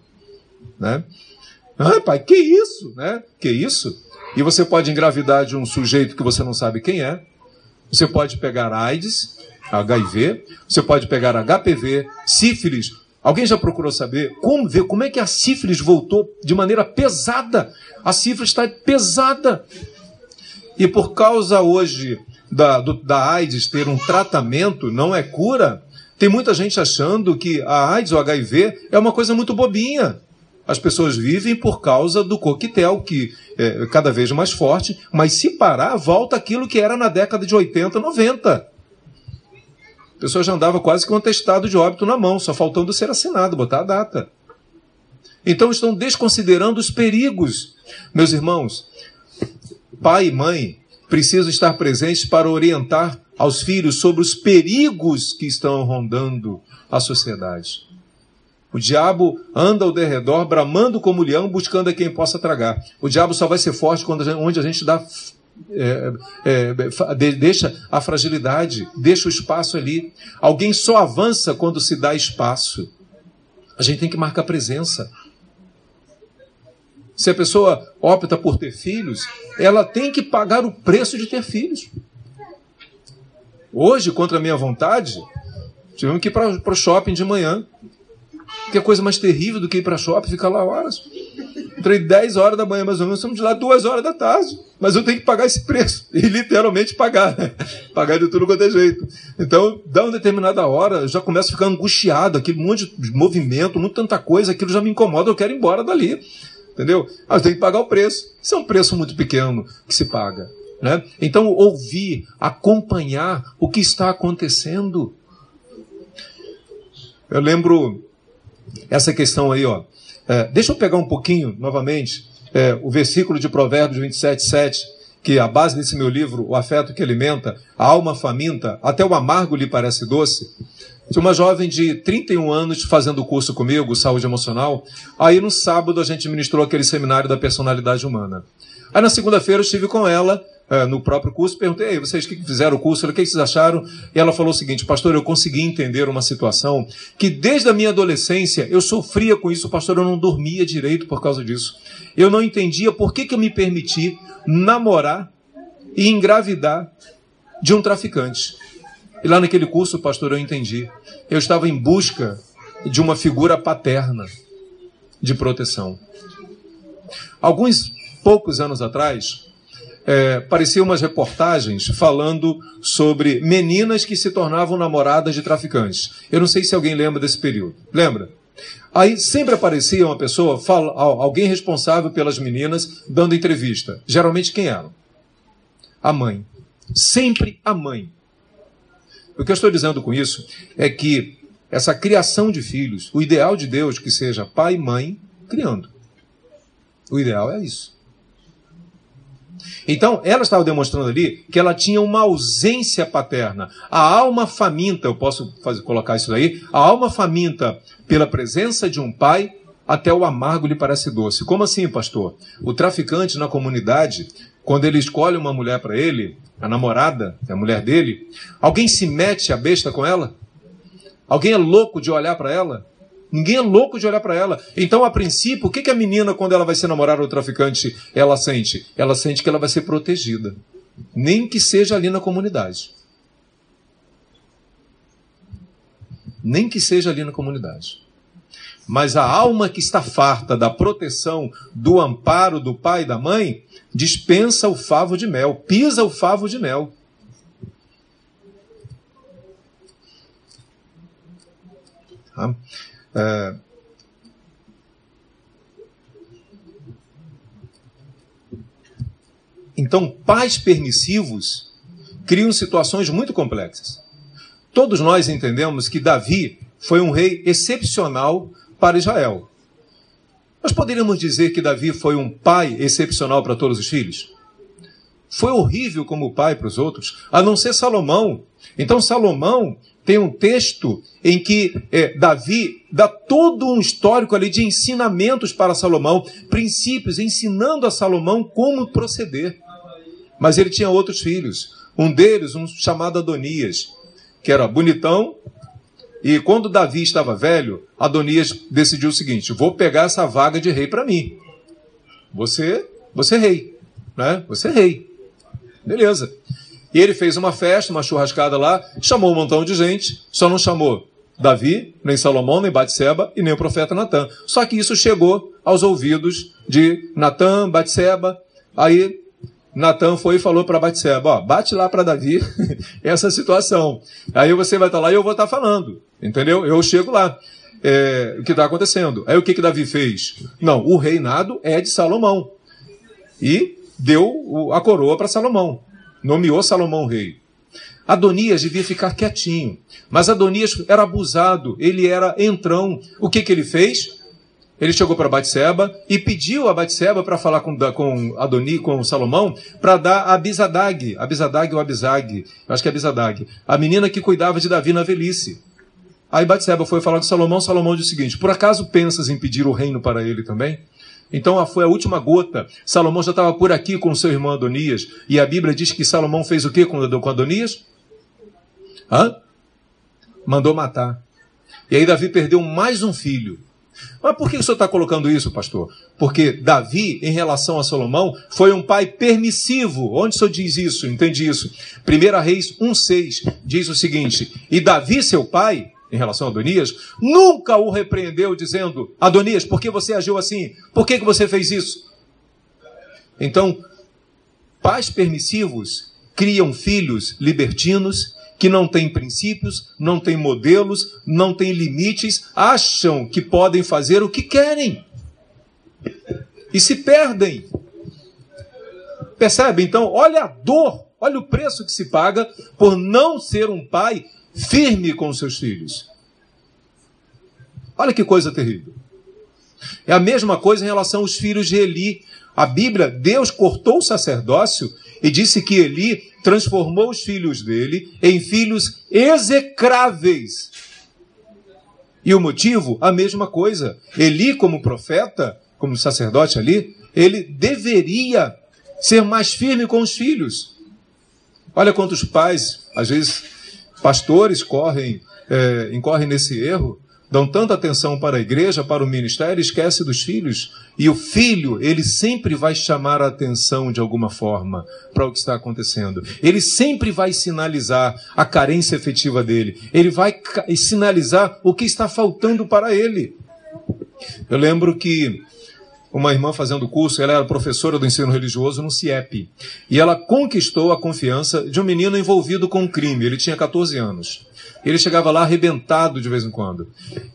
Né? Ai, pai, que isso? Né? Que isso? E você pode engravidar de um sujeito que você não sabe quem é você pode pegar AIDS, HIV, você pode pegar HPV, sífilis. Alguém já procurou saber como ver como é que a sífilis voltou de maneira pesada? A sífilis está pesada. E por causa hoje da, do, da AIDS ter um tratamento, não é cura, tem muita gente achando que a AIDS ou HIV é uma coisa muito bobinha. As pessoas vivem por causa do coquetel, que é cada vez mais forte, mas se parar, volta aquilo que era na década de 80, 90. A pessoa já andava quase com um atestado de óbito na mão, só faltando ser assinado, botar a data. Então estão desconsiderando os perigos. Meus irmãos, pai e mãe precisam estar presentes para orientar aos filhos sobre os perigos que estão rondando a sociedade. O diabo anda ao derredor, bramando como leão, buscando a quem possa tragar. O diabo só vai ser forte quando a gente, onde a gente dá, é, é, deixa a fragilidade, deixa o espaço ali. Alguém só avança quando se dá espaço. A gente tem que marcar presença. Se a pessoa opta por ter filhos, ela tem que pagar o preço de ter filhos. Hoje, contra a minha vontade, tivemos que ir para o shopping de manhã. Que é coisa mais terrível do que ir para shopping e ficar lá horas. Entrei 10 horas da manhã, mais ou menos, estamos de lá 2 horas da tarde. Mas eu tenho que pagar esse preço. E literalmente pagar, né? Pagar de tudo quanto é jeito. Então, dá uma determinada hora, eu já começo a ficar angustiado, aquele monte de movimento, muito tanta coisa, aquilo já me incomoda, eu quero ir embora dali. Entendeu? Mas tem que pagar o preço. Isso é um preço muito pequeno que se paga. Né? Então, ouvir, acompanhar o que está acontecendo. Eu lembro essa questão aí, ó. É, deixa eu pegar um pouquinho, novamente, é, o versículo de Provérbios 27, 7, que a base desse meu livro, O Afeto que Alimenta, a alma faminta, até o amargo lhe parece doce. Tinha uma jovem de 31 anos fazendo curso comigo, saúde emocional. Aí no sábado a gente ministrou aquele seminário da personalidade humana. Aí na segunda-feira eu estive com ela é, no próprio curso, perguntei, vocês que fizeram o curso, o que vocês acharam? E ela falou o seguinte, pastor, eu consegui entender uma situação que desde a minha adolescência eu sofria com isso, pastor, eu não dormia direito por causa disso. Eu não entendia por que, que eu me permiti namorar e engravidar de um traficante. E lá naquele curso, pastor, eu entendi. Eu estava em busca de uma figura paterna de proteção. Alguns poucos anos atrás, é, pareciam umas reportagens falando sobre meninas que se tornavam namoradas de traficantes. Eu não sei se alguém lembra desse período. Lembra? Aí sempre aparecia uma pessoa, fala, alguém responsável pelas meninas, dando entrevista. Geralmente quem era? A mãe. Sempre a mãe. O que eu estou dizendo com isso é que essa criação de filhos, o ideal de Deus que seja pai e mãe criando. O ideal é isso. Então, ela estava demonstrando ali que ela tinha uma ausência paterna. A alma faminta, eu posso fazer, colocar isso aí, a alma faminta pela presença de um pai, até o amargo lhe parece doce. Como assim, pastor? O traficante na comunidade, quando ele escolhe uma mulher para ele, a namorada, a mulher dele, alguém se mete a besta com ela? Alguém é louco de olhar para ela? Ninguém é louco de olhar para ela. Então, a princípio, o que, que a menina, quando ela vai ser namorada do traficante, ela sente? Ela sente que ela vai ser protegida. Nem que seja ali na comunidade. Nem que seja ali na comunidade. Mas a alma que está farta da proteção, do amparo do pai e da mãe, dispensa o favo de mel, pisa o favo de mel. Tá? É... Então, pais permissivos criam situações muito complexas. Todos nós entendemos que Davi foi um rei excepcional para Israel. Nós poderíamos dizer que Davi foi um pai excepcional para todos os filhos? Foi horrível como pai para os outros, a não ser Salomão. Então, Salomão tem um texto em que é, Davi dá todo um histórico ali de ensinamentos para Salomão, princípios, ensinando a Salomão como proceder. Mas ele tinha outros filhos. Um deles, um chamado Adonias, que era bonitão. E quando Davi estava velho, Adonias decidiu o seguinte: vou pegar essa vaga de rei para mim. Você, você é rei, né? Você é rei. Beleza. E ele fez uma festa, uma churrascada lá, chamou um montão de gente, só não chamou Davi, nem Salomão, nem Batseba e nem o profeta Natan. Só que isso chegou aos ouvidos de Natan, Batseba. Aí Natan foi e falou para Batseba, ó, bate lá para Davi essa situação. Aí você vai estar tá lá e eu vou estar tá falando, entendeu? Eu chego lá. É, o que está acontecendo? Aí o que que Davi fez? Não, o reinado é de Salomão. E deu a coroa para Salomão. Nomeou Salomão rei. Adonias devia ficar quietinho. Mas Adonias era abusado, ele era entrão. O que, que ele fez? Ele chegou para Batseba e pediu a Batseba para falar com, com Adoni, com Salomão, para dar a Abisadag, Abisadag ou Abisag, acho que é Abisadag, a menina que cuidava de Davi na velhice. Aí Batseba foi falar com Salomão, Salomão disse o seguinte: Por acaso pensas em pedir o reino para ele também? Então foi a última gota. Salomão já estava por aqui com seu irmão Adonias. E a Bíblia diz que Salomão fez o que com Adonias? Hã? Mandou matar. E aí Davi perdeu mais um filho. Mas por que o senhor está colocando isso, pastor? Porque Davi, em relação a Salomão, foi um pai permissivo. Onde o senhor diz isso? Entende isso? 1 Reis 1,6 diz o seguinte: E Davi, seu pai, em relação a Adonias, nunca o repreendeu, dizendo: Adonias, por que você agiu assim? Por que, que você fez isso? Então, pais permissivos criam filhos libertinos que não têm princípios, não têm modelos, não têm limites, acham que podem fazer o que querem e se perdem. Percebe? Então, olha a dor, olha o preço que se paga por não ser um pai firme com seus filhos. Olha que coisa terrível. É a mesma coisa em relação aos filhos de Eli. A Bíblia, Deus cortou o sacerdócio e disse que Eli transformou os filhos dele em filhos execráveis. E o motivo? A mesma coisa. Eli, como profeta, como sacerdote ali, ele deveria ser mais firme com os filhos. Olha quantos pais, às vezes pastores, correm, é, incorrem nesse erro dão tanta atenção para a igreja, para o ministério, esquece dos filhos. E o filho, ele sempre vai chamar a atenção de alguma forma para o que está acontecendo. Ele sempre vai sinalizar a carência efetiva dele. Ele vai sinalizar o que está faltando para ele. Eu lembro que uma irmã fazendo curso, ela era professora do ensino religioso no CIEP. E ela conquistou a confiança de um menino envolvido com um crime. Ele tinha 14 anos. Ele chegava lá arrebentado de vez em quando.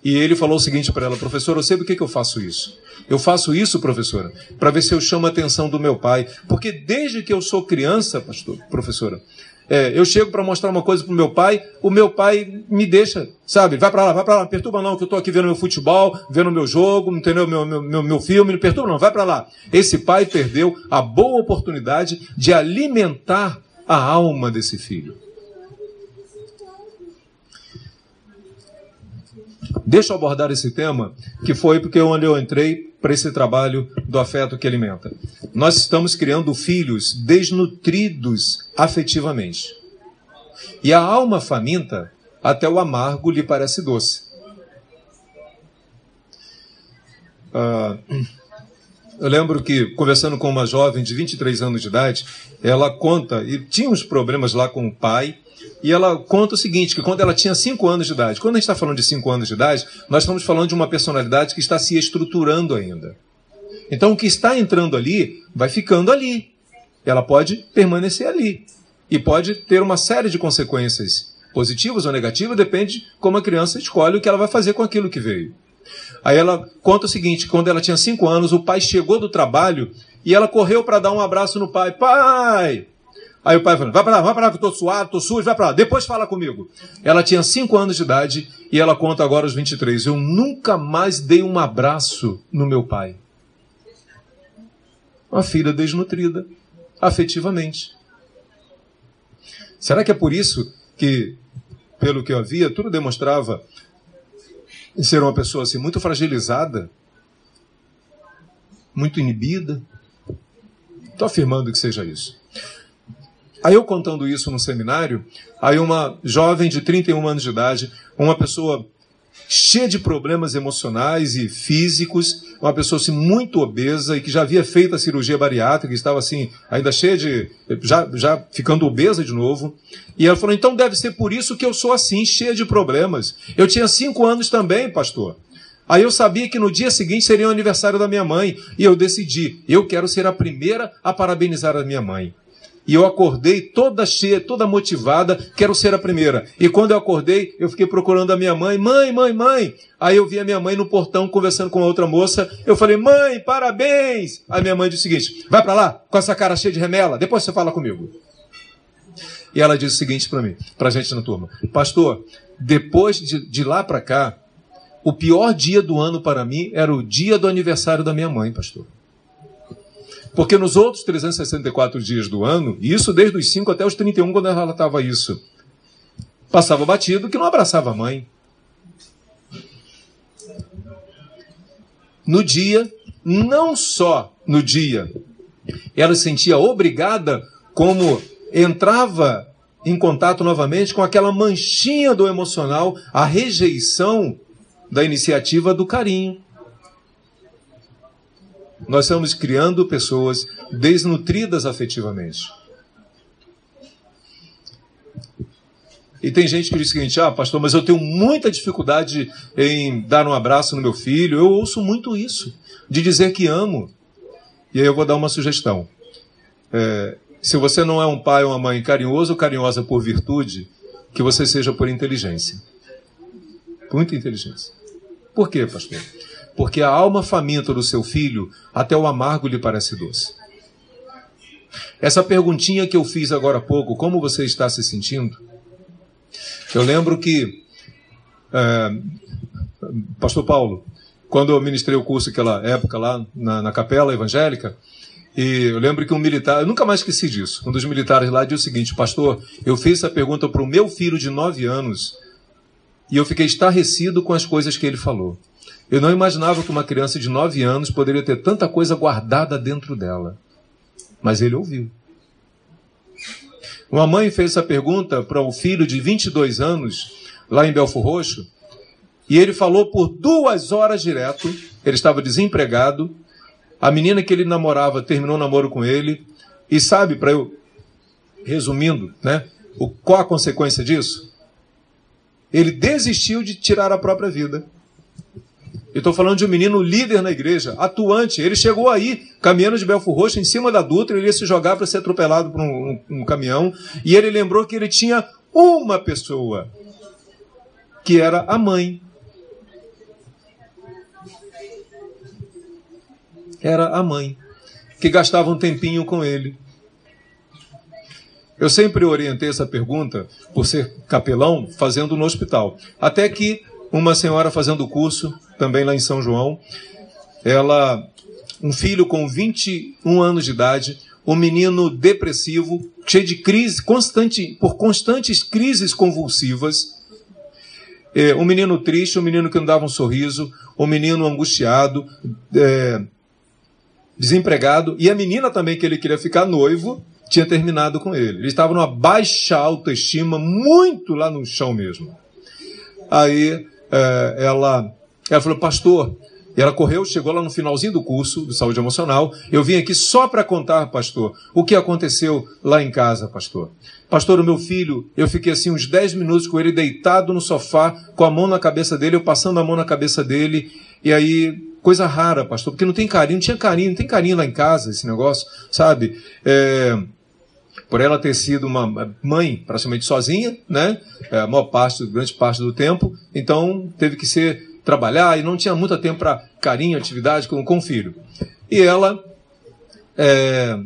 E ele falou o seguinte para ela: professora, eu sei por que, que eu faço isso. Eu faço isso, professora, para ver se eu chamo a atenção do meu pai. Porque desde que eu sou criança, pastor, professora, é, eu chego para mostrar uma coisa para o meu pai, o meu pai me deixa, sabe? Vai para lá, vai para lá, perturba não, que eu estou aqui vendo meu futebol, vendo meu jogo, entendeu? Meu, meu, meu, meu filme, não perturba não, vai para lá. Esse pai perdeu a boa oportunidade de alimentar a alma desse filho. Deixa eu abordar esse tema, que foi porque onde eu entrei para esse trabalho do afeto que alimenta. Nós estamos criando filhos desnutridos afetivamente. E a alma faminta, até o amargo lhe parece doce. Ah, eu lembro que, conversando com uma jovem de 23 anos de idade, ela conta, e tinha uns problemas lá com o pai, e ela conta o seguinte: que quando ela tinha 5 anos de idade, quando a gente está falando de 5 anos de idade, nós estamos falando de uma personalidade que está se estruturando ainda. Então o que está entrando ali vai ficando ali. Ela pode permanecer ali. E pode ter uma série de consequências positivas ou negativas, depende como a criança escolhe o que ela vai fazer com aquilo que veio. Aí ela conta o seguinte: quando ela tinha 5 anos, o pai chegou do trabalho e ela correu para dar um abraço no pai. Pai! Aí o pai falou, vai para lá, vai para lá que eu tô suado, tô sujo, vai para lá, depois fala comigo. Ela tinha 5 anos de idade e ela conta agora os 23. Eu nunca mais dei um abraço no meu pai. Uma filha desnutrida, afetivamente. Será que é por isso que, pelo que eu havia, tudo demonstrava ser uma pessoa assim muito fragilizada, muito inibida? Estou afirmando que seja isso. Aí eu contando isso no seminário, aí uma jovem de 31 anos de idade, uma pessoa cheia de problemas emocionais e físicos, uma pessoa assim, muito obesa e que já havia feito a cirurgia bariátrica, estava assim, ainda cheia de. já, já ficando obesa de novo. E ela falou: então deve ser por isso que eu sou assim, cheia de problemas. Eu tinha cinco anos também, pastor. Aí eu sabia que no dia seguinte seria o aniversário da minha mãe. E eu decidi: eu quero ser a primeira a parabenizar a minha mãe. E eu acordei toda cheia, toda motivada, quero ser a primeira. E quando eu acordei, eu fiquei procurando a minha mãe, mãe, mãe, mãe. Aí eu vi a minha mãe no portão conversando com outra moça. Eu falei, mãe, parabéns. Aí minha mãe disse o seguinte: vai para lá, com essa cara cheia de remela, depois você fala comigo. E ela disse o seguinte para mim, para a gente na turma: Pastor, depois de, de lá para cá, o pior dia do ano para mim era o dia do aniversário da minha mãe, pastor. Porque nos outros 364 dias do ano, e isso desde os 5 até os 31, quando ela relatava isso, passava batido que não abraçava a mãe. No dia, não só no dia, ela se sentia obrigada, como entrava em contato novamente com aquela manchinha do emocional, a rejeição da iniciativa do carinho. Nós estamos criando pessoas desnutridas afetivamente. E tem gente que diz o seguinte: ah, pastor, mas eu tenho muita dificuldade em dar um abraço no meu filho. Eu ouço muito isso, de dizer que amo. E aí eu vou dar uma sugestão. É, se você não é um pai ou uma mãe carinhoso ou carinhosa por virtude, que você seja por inteligência. Muita inteligência. Por quê, pastor? Porque a alma faminta do seu filho, até o amargo lhe parece doce. Essa perguntinha que eu fiz agora há pouco, como você está se sentindo? Eu lembro que, é, Pastor Paulo, quando eu ministrei o curso naquela época lá na, na capela evangélica, e eu lembro que um militar, eu nunca mais esqueci disso, um dos militares lá disse o seguinte: Pastor, eu fiz essa pergunta para o meu filho de nove anos e eu fiquei estarrecido com as coisas que ele falou. Eu não imaginava que uma criança de 9 anos poderia ter tanta coisa guardada dentro dela. Mas ele ouviu. Uma mãe fez essa pergunta para um filho de 22 anos, lá em Belfor Roxo, e ele falou por duas horas direto. Ele estava desempregado. A menina que ele namorava terminou o namoro com ele. E sabe, para eu, resumindo, né, o, qual a consequência disso? Ele desistiu de tirar a própria vida eu estou falando de um menino líder na igreja, atuante. Ele chegou aí, caminhando de Belfo Roxo, em cima da Dutra, ele ia se jogar para ser atropelado por um, um, um caminhão. E ele lembrou que ele tinha uma pessoa, que era a mãe. Era a mãe, que gastava um tempinho com ele. Eu sempre orientei essa pergunta, por ser capelão, fazendo no hospital. Até que uma senhora fazendo o curso, também lá em São João, ela, um filho com 21 anos de idade, um menino depressivo, cheio de crise, constante, por constantes crises convulsivas, é, um menino triste, um menino que não dava um sorriso, um menino angustiado, é, desempregado, e a menina também que ele queria ficar noivo, tinha terminado com ele. Ele estava numa baixa autoestima, muito lá no chão mesmo. Aí é, ela, ela falou, pastor, e ela correu, chegou lá no finalzinho do curso de saúde emocional. Eu vim aqui só para contar, pastor, o que aconteceu lá em casa, pastor. Pastor, o meu filho, eu fiquei assim uns 10 minutos com ele deitado no sofá, com a mão na cabeça dele, eu passando a mão na cabeça dele, e aí, coisa rara, pastor, porque não tem carinho, não tinha carinho, não tem carinho lá em casa, esse negócio, sabe? É, por ela ter sido uma mãe praticamente sozinha, né? É, a maior parte, grande parte do tempo, então teve que ser trabalhar e não tinha muito tempo para carinho, atividade com, com o filho. E ela, é...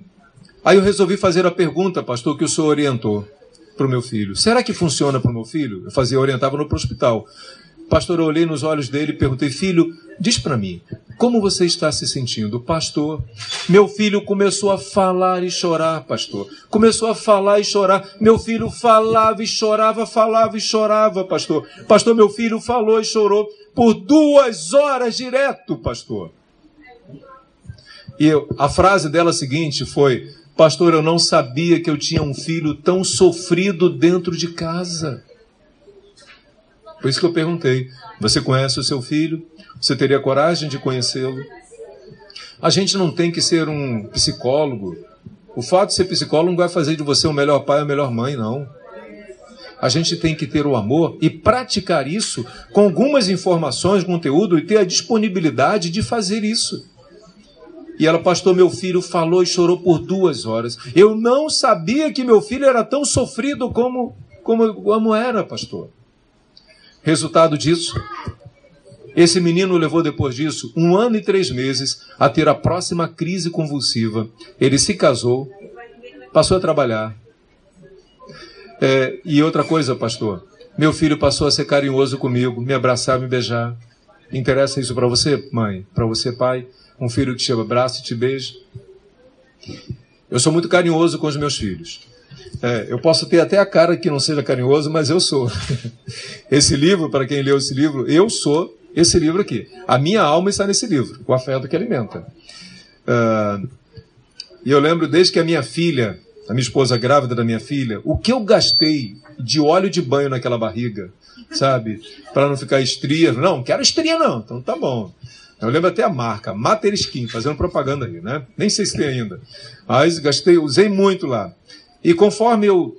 aí eu resolvi fazer a pergunta, pastor, que o senhor orientou para o meu filho. Será que funciona para o meu filho? Eu fazia, orientava no hospital. Pastor, eu olhei nos olhos dele e perguntei: Filho, diz para mim, como você está se sentindo? Pastor, meu filho começou a falar e chorar, pastor. Começou a falar e chorar. Meu filho falava e chorava, falava e chorava, pastor. Pastor, meu filho falou e chorou por duas horas direto, pastor. E eu, a frase dela seguinte foi: Pastor, eu não sabia que eu tinha um filho tão sofrido dentro de casa. Por isso que eu perguntei: você conhece o seu filho? Você teria coragem de conhecê-lo? A gente não tem que ser um psicólogo. O fato de ser psicólogo não vai fazer de você o melhor pai ou a melhor mãe, não. A gente tem que ter o amor e praticar isso com algumas informações, conteúdo e ter a disponibilidade de fazer isso. E ela, pastor, meu filho falou e chorou por duas horas. Eu não sabia que meu filho era tão sofrido como, como, como era, pastor. Resultado disso, esse menino levou depois disso um ano e três meses a ter a próxima crise convulsiva. Ele se casou, passou a trabalhar. É, e outra coisa, pastor, meu filho passou a ser carinhoso comigo, me abraçar, me beijar. Interessa isso para você, mãe? Para você, pai? Um filho que te abraça e te beija? Eu sou muito carinhoso com os meus filhos. É, eu posso ter até a cara que não seja carinhoso, mas eu sou. Esse livro, para quem leu esse livro, eu sou esse livro aqui. A minha alma está nesse livro, o afeto que alimenta. Uh, e eu lembro desde que a minha filha, a minha esposa grávida da minha filha, o que eu gastei de óleo de banho naquela barriga, sabe? Para não ficar estria. Não, quero estria não. Então tá bom. Eu lembro até a marca, Mater Skin, fazendo propaganda aí, né? Nem sei se tem ainda. Mas gastei, usei muito lá. E conforme eu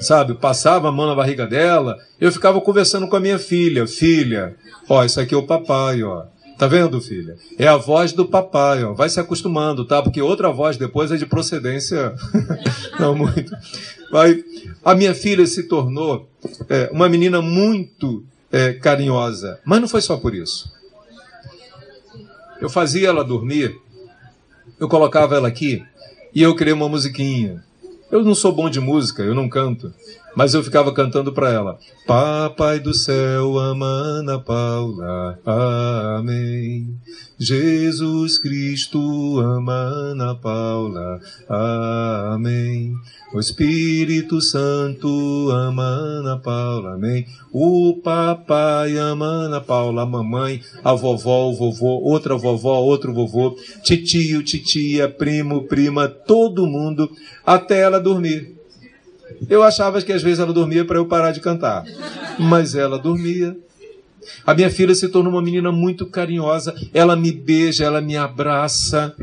sabe? Passava a mão na barriga dela, eu ficava conversando com a minha filha. Filha, ó, isso aqui é o papai, ó. Tá vendo, filha? É a voz do papai, ó. Vai se acostumando, tá? Porque outra voz depois é de procedência não muito. Vai. A minha filha se tornou é, uma menina muito é, carinhosa, mas não foi só por isso. Eu fazia ela dormir, eu colocava ela aqui e eu criei uma musiquinha. Eu não sou bom de música, eu não canto. Mas eu ficava cantando para ela: Papai do céu, ama Ana Paula, amém. Jesus Cristo ama Ana Paula, amém. O Espírito Santo ama Ana Paula, amém. O papai ama Ana Paula, a mamãe, a vovó, o vovô, outra vovó, outro vovô, titio, titia, primo, prima, todo mundo, até ela dormir. Eu achava que às vezes ela dormia para eu parar de cantar. Mas ela dormia. A minha filha se tornou uma menina muito carinhosa. Ela me beija, ela me abraça.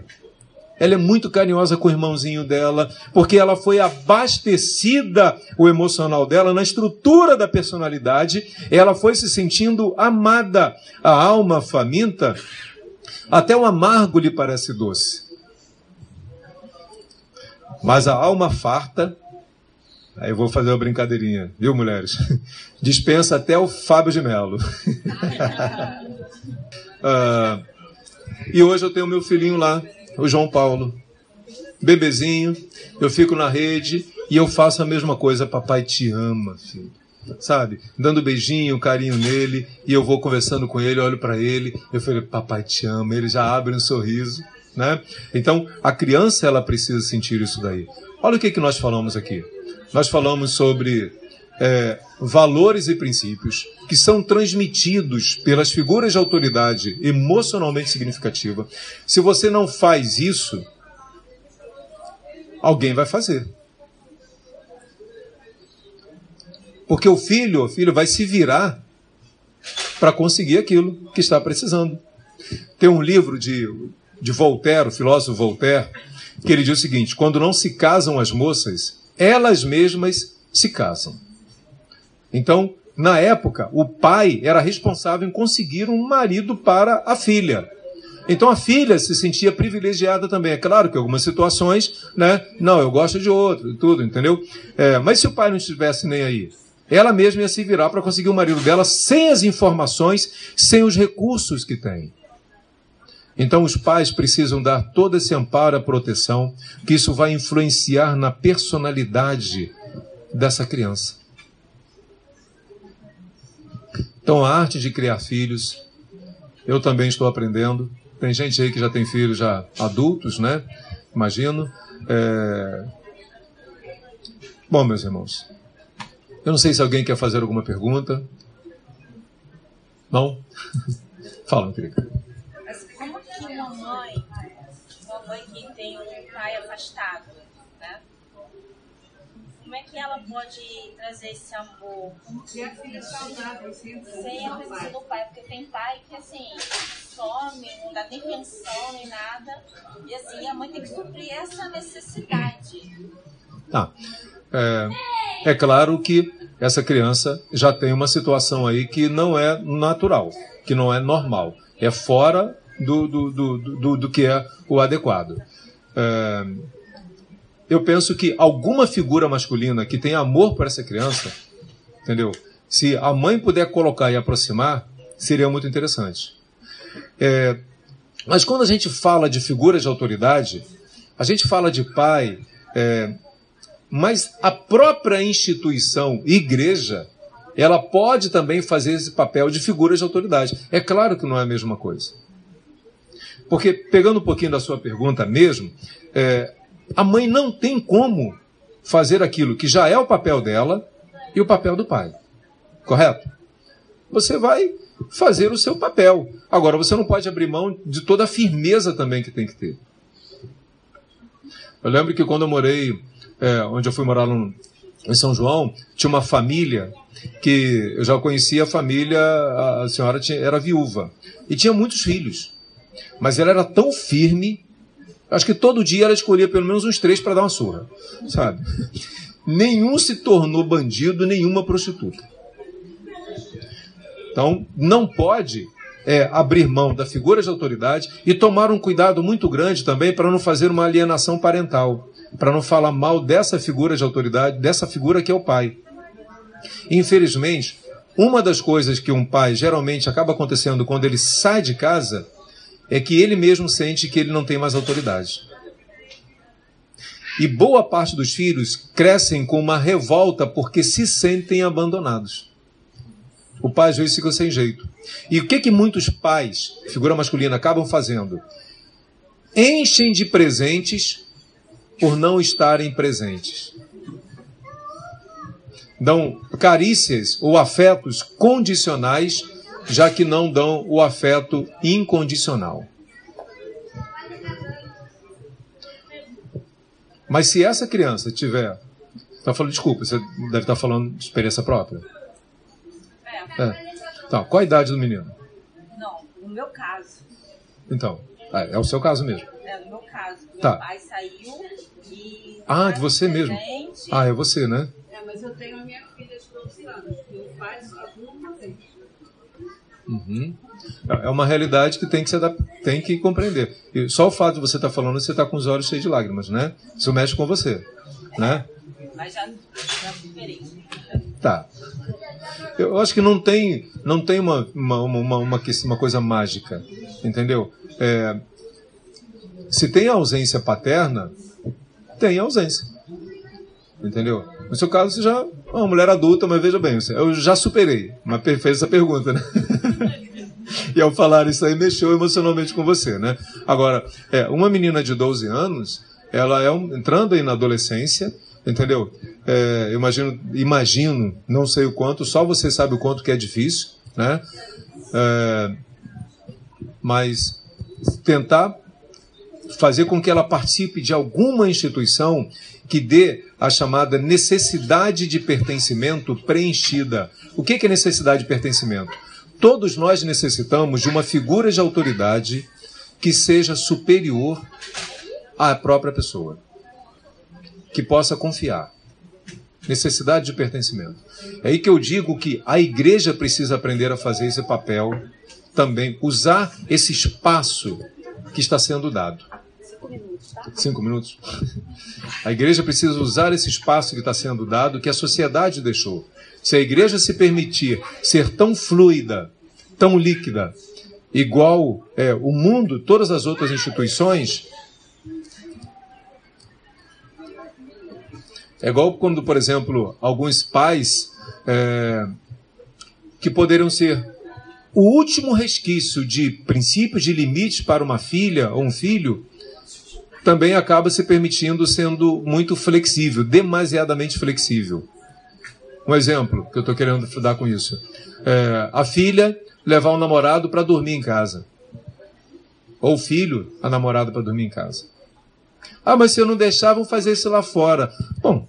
Ela é muito carinhosa com o irmãozinho dela, porque ela foi abastecida, o emocional dela, na estrutura da personalidade. Ela foi se sentindo amada. A alma faminta, até o amargo lhe parece doce. Mas a alma farta Aí eu vou fazer uma brincadeirinha, viu, mulheres? Dispensa até o Fábio de Mello. uh, e hoje eu tenho meu filhinho lá, o João Paulo. Bebezinho, eu fico na rede e eu faço a mesma coisa. Papai te ama, filho. Sabe? Dando beijinho, carinho nele, e eu vou conversando com ele, olho para ele, eu falei, papai te ama. Ele já abre um sorriso, né? Então, a criança, ela precisa sentir isso daí. Olha o que, que nós falamos aqui nós falamos sobre é, valores e princípios que são transmitidos pelas figuras de autoridade emocionalmente significativa. Se você não faz isso, alguém vai fazer. Porque o filho, o filho vai se virar para conseguir aquilo que está precisando. Tem um livro de, de Voltaire, o filósofo Voltaire, que ele diz o seguinte: quando não se casam as moças, elas mesmas se casam. Então, na época, o pai era responsável em conseguir um marido para a filha. Então a filha se sentia privilegiada também. É claro que algumas situações, né? Não, eu gosto de outro e tudo, entendeu? É, mas se o pai não estivesse nem aí, ela mesma ia se virar para conseguir o marido dela sem as informações, sem os recursos que tem. Então, os pais precisam dar todo esse amparo, a proteção, que isso vai influenciar na personalidade dessa criança. Então, a arte de criar filhos, eu também estou aprendendo. Tem gente aí que já tem filhos já adultos, né? Imagino. É... Bom, meus irmãos, eu não sei se alguém quer fazer alguma pergunta. Não? Fala, meu querido. afastado, né? como é que ela pode trazer esse amor? E a filha saudável, sem a presença do pai, porque tem pai que assim some, não dá nem pensão nem nada, e assim a mãe tem que suprir essa necessidade. Tá. É, é claro que essa criança já tem uma situação aí que não é natural, que não é normal, é fora do, do, do, do, do que é o adequado. Eu penso que alguma figura masculina que tenha amor por essa criança, entendeu? Se a mãe puder colocar e aproximar, seria muito interessante. É, mas quando a gente fala de figuras de autoridade, a gente fala de pai, é, mas a própria instituição, igreja, ela pode também fazer esse papel de figura de autoridade. É claro que não é a mesma coisa. Porque, pegando um pouquinho da sua pergunta mesmo, é, a mãe não tem como fazer aquilo que já é o papel dela e o papel do pai. Correto? Você vai fazer o seu papel. Agora, você não pode abrir mão de toda a firmeza também que tem que ter. Eu lembro que quando eu morei é, onde eu fui morar no, em São João, tinha uma família que eu já conhecia a família, a senhora tinha, era viúva e tinha muitos filhos. Mas ela era tão firme, acho que todo dia ela escolhia pelo menos uns três para dar uma surra, sabe? Nenhum se tornou bandido, nenhuma prostituta. Então, não pode é, abrir mão da figura de autoridade e tomar um cuidado muito grande também para não fazer uma alienação parental para não falar mal dessa figura de autoridade, dessa figura que é o pai. Infelizmente, uma das coisas que um pai geralmente acaba acontecendo quando ele sai de casa é que ele mesmo sente que ele não tem mais autoridade. E boa parte dos filhos crescem com uma revolta porque se sentem abandonados. O pai às vezes fica sem jeito. E o que que muitos pais, figura masculina, acabam fazendo? Enchem de presentes por não estarem presentes. Dão carícias ou afetos condicionais, já que não dão o afeto incondicional. Mas se essa criança tiver. Está falando, desculpa, você deve estar falando de experiência própria. É. é. Então, qual a idade do menino? Não, no meu caso. Então, é, é o seu caso mesmo. É, no meu caso. Meu tá. pai saiu ah, de você mesmo. Ah, é você, né? É, mas eu tenho a minha filha de 12 anos. Meu pai só. Uhum. É uma realidade que tem que, se tem que compreender. E só o fato de você estar tá falando, você está com os olhos cheios de lágrimas, né? Isso mexe com você, né? Mas já, já superei. Tá. Eu acho que não tem, não tem uma, uma, uma, uma, uma coisa mágica, entendeu? É, se tem ausência paterna, tem ausência. Entendeu? No seu caso, você já é uma mulher adulta, mas veja bem, eu já superei. Mas fez essa pergunta, né? e ao falar isso aí, mexeu emocionalmente com você, né? Agora, é, uma menina de 12 anos, ela é um, entrando aí na adolescência, entendeu? É, imagino, imagino, não sei o quanto, só você sabe o quanto que é difícil, né? É, mas tentar fazer com que ela participe de alguma instituição que dê a chamada necessidade de pertencimento preenchida. O que é necessidade de pertencimento? Todos nós necessitamos de uma figura de autoridade que seja superior à própria pessoa, que possa confiar. Necessidade de pertencimento. É aí que eu digo que a igreja precisa aprender a fazer esse papel também, usar esse espaço que está sendo dado. Cinco minutos. A igreja precisa usar esse espaço que está sendo dado, que a sociedade deixou. Se a igreja se permitir ser tão fluida, tão líquida, igual é, o mundo, todas as outras instituições, é igual quando, por exemplo, alguns pais é, que poderiam ser o último resquício de princípios de limites para uma filha ou um filho também acaba se permitindo sendo muito flexível, demasiadamente flexível. Um exemplo que eu estou querendo dar com isso: é, a filha levar o namorado para dormir em casa, ou o filho a namorada para dormir em casa. Ah, mas se eu não deixar, vão fazer isso lá fora. Bom,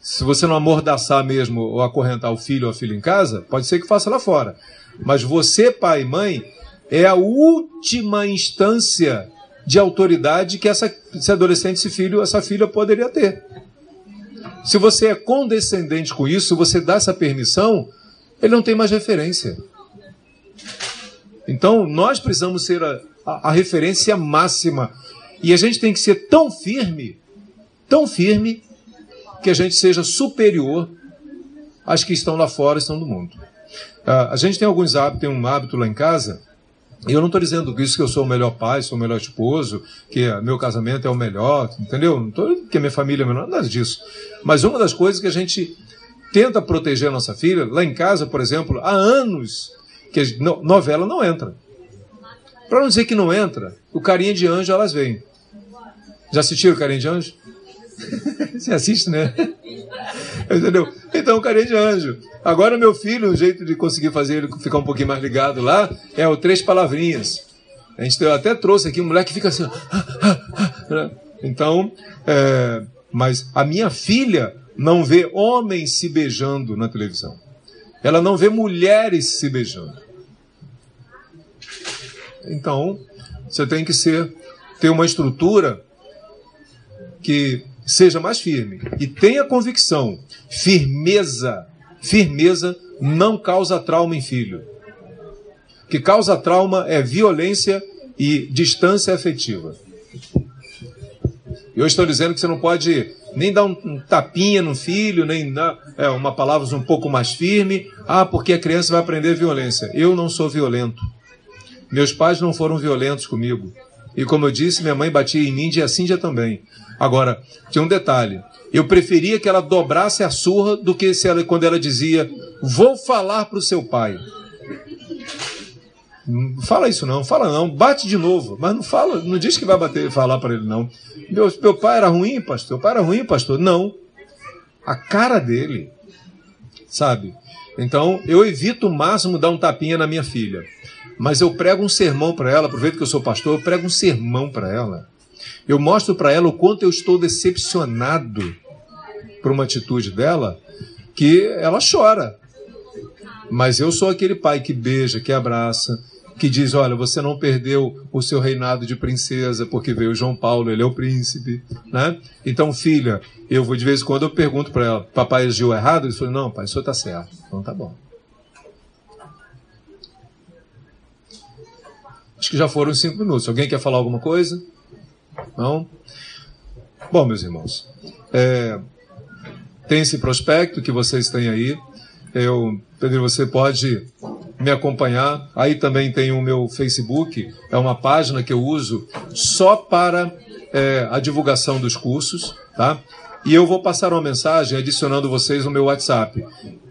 Se você não amordaçar mesmo ou acorrentar o filho ou a filha em casa, pode ser que faça lá fora. Mas você, pai e mãe, é a última instância de autoridade que essa, esse adolescente, esse filho, essa filha poderia ter. Se você é condescendente com isso, você dá essa permissão, ele não tem mais referência. Então, nós precisamos ser a, a, a referência máxima. E a gente tem que ser tão firme, tão firme, que a gente seja superior às que estão lá fora, estão no mundo. Uh, a gente tem alguns hábitos, tem um hábito lá em casa, e eu não estou dizendo isso que eu sou o melhor pai, sou o melhor esposo, que meu casamento é o melhor, entendeu? Não estou que a minha família é melhor, nada disso. Mas uma das coisas que a gente tenta proteger a nossa filha, lá em casa, por exemplo, há anos que novela não entra. Para não dizer que não entra, o Carinha de Anjo elas vêm. Já assistiram o Carinha de Anjo? Você assiste, né? Entendeu? Então, Carinha de Anjo. Agora, meu filho, o jeito de conseguir fazer ele ficar um pouquinho mais ligado lá é o Três Palavrinhas. A gente até trouxe aqui um moleque que fica assim. Né? Então, é, mas a minha filha não vê homens se beijando na televisão. Ela não vê mulheres se beijando. Então, você tem que ser ter uma estrutura que seja mais firme e tenha convicção. Firmeza, firmeza não causa trauma em filho. O que causa trauma é violência e distância afetiva. Eu estou dizendo que você não pode nem dar um, um tapinha no filho, nem dar é, uma palavra um pouco mais firme. Ah, porque a criança vai aprender violência. Eu não sou violento. Meus pais não foram violentos comigo. E como eu disse, minha mãe batia em mim dia assim também. Agora, tinha um detalhe. Eu preferia que ela dobrasse a surra do que se ela, quando ela dizia: Vou falar para o seu pai. Não fala isso não, fala não, bate de novo, mas não fala, não diz que vai bater, falar para ele não. Meu, meu pai era ruim, pastor, meu pai era ruim, pastor. Não. A cara dele, sabe? Então, eu evito o máximo dar um tapinha na minha filha. Mas eu prego um sermão para ela, aproveito que eu sou pastor, eu prego um sermão para ela. Eu mostro para ela o quanto eu estou decepcionado por uma atitude dela, que ela chora. Mas eu sou aquele pai que beija, que abraça, que diz: Olha, você não perdeu o seu reinado de princesa porque veio João Paulo, ele é o príncipe. Né? Então, filha, eu vou de vez em quando eu pergunto para ela: Papai agiu errado? Ele falou: Não, pai, o senhor está certo. Então tá bom. Acho que já foram cinco minutos. Alguém quer falar alguma coisa? Não? Bom, meus irmãos, é, tem esse prospecto que vocês têm aí. Eu, Pedro, você pode me acompanhar. Aí também tem o meu Facebook, é uma página que eu uso só para é, a divulgação dos cursos, tá? E eu vou passar uma mensagem adicionando vocês no meu WhatsApp.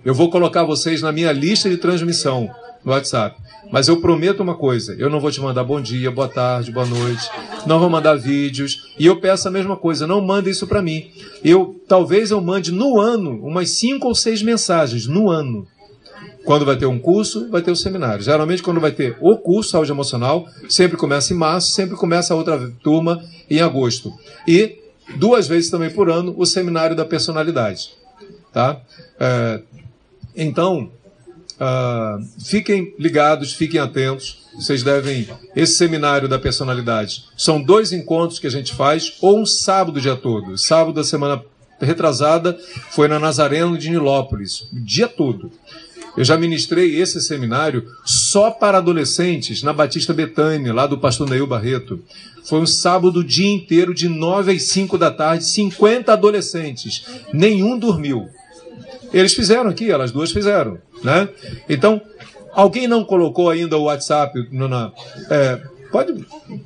Eu vou colocar vocês na minha lista de transmissão no WhatsApp. Mas eu prometo uma coisa: eu não vou te mandar bom dia, boa tarde, boa noite, não vou mandar vídeos. E eu peço a mesma coisa: não manda isso para mim. Eu talvez eu mande no ano umas cinco ou seis mensagens no ano. Quando vai ter um curso, vai ter o um seminário. Geralmente, quando vai ter o curso saúde emocional, sempre começa em março, sempre começa a outra turma em agosto. E duas vezes também por ano o seminário da personalidade. Tá? É, então, Uh, fiquem ligados, fiquem atentos. Vocês devem. Esse seminário da personalidade são dois encontros que a gente faz, ou um sábado o dia todo. Sábado da semana retrasada foi na Nazareno de Nilópolis, o dia todo. Eu já ministrei esse seminário só para adolescentes na Batista Betânia, lá do pastor Neil Barreto. Foi um sábado o dia inteiro, de 9 às 5 da tarde, 50 adolescentes. Nenhum dormiu. Eles fizeram aqui, elas duas fizeram. Né? Então, alguém não colocou ainda o WhatsApp na, é, pode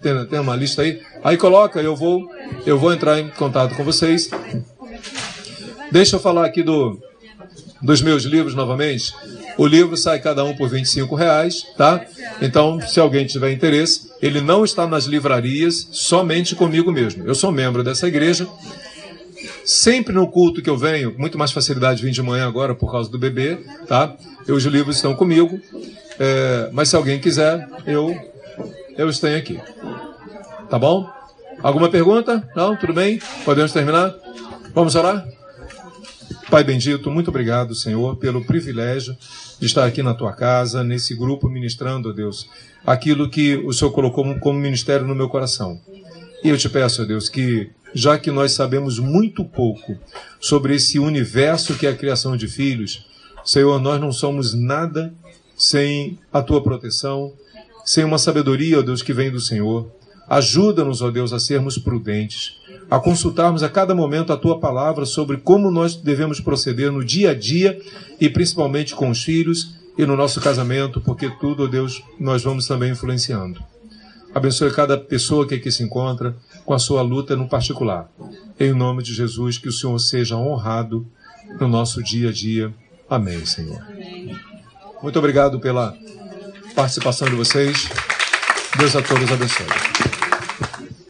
ter, ter uma lista aí. Aí coloca, eu vou, eu vou entrar em contato com vocês. Deixa eu falar aqui do, dos meus livros novamente. O livro sai cada um por 25 reais, tá? Então, se alguém tiver interesse, ele não está nas livrarias, somente comigo mesmo. Eu sou membro dessa igreja Sempre no culto que eu venho, muito mais facilidade de vir de manhã agora por causa do bebê, tá? Os livros estão comigo. É, mas se alguém quiser, eu, eu estou aqui. Tá bom? Alguma pergunta? Não? Tudo bem? Podemos terminar? Vamos orar? Pai bendito, muito obrigado, Senhor, pelo privilégio de estar aqui na tua casa, nesse grupo, ministrando, Deus, aquilo que o Senhor colocou como ministério no meu coração. E eu te peço, Deus, que já que nós sabemos muito pouco sobre esse universo que é a criação de filhos, Senhor, nós não somos nada sem a tua proteção, sem uma sabedoria, ó Deus, que vem do Senhor. Ajuda-nos, ó Deus, a sermos prudentes, a consultarmos a cada momento a tua palavra sobre como nós devemos proceder no dia a dia e principalmente com os filhos e no nosso casamento, porque tudo, ó Deus, nós vamos também influenciando. Abençoe cada pessoa que aqui se encontra com a sua luta no particular. Em nome de Jesus, que o Senhor seja honrado no nosso dia a dia. Amém, Senhor. Muito obrigado pela participação de vocês. Deus a todos abençoe.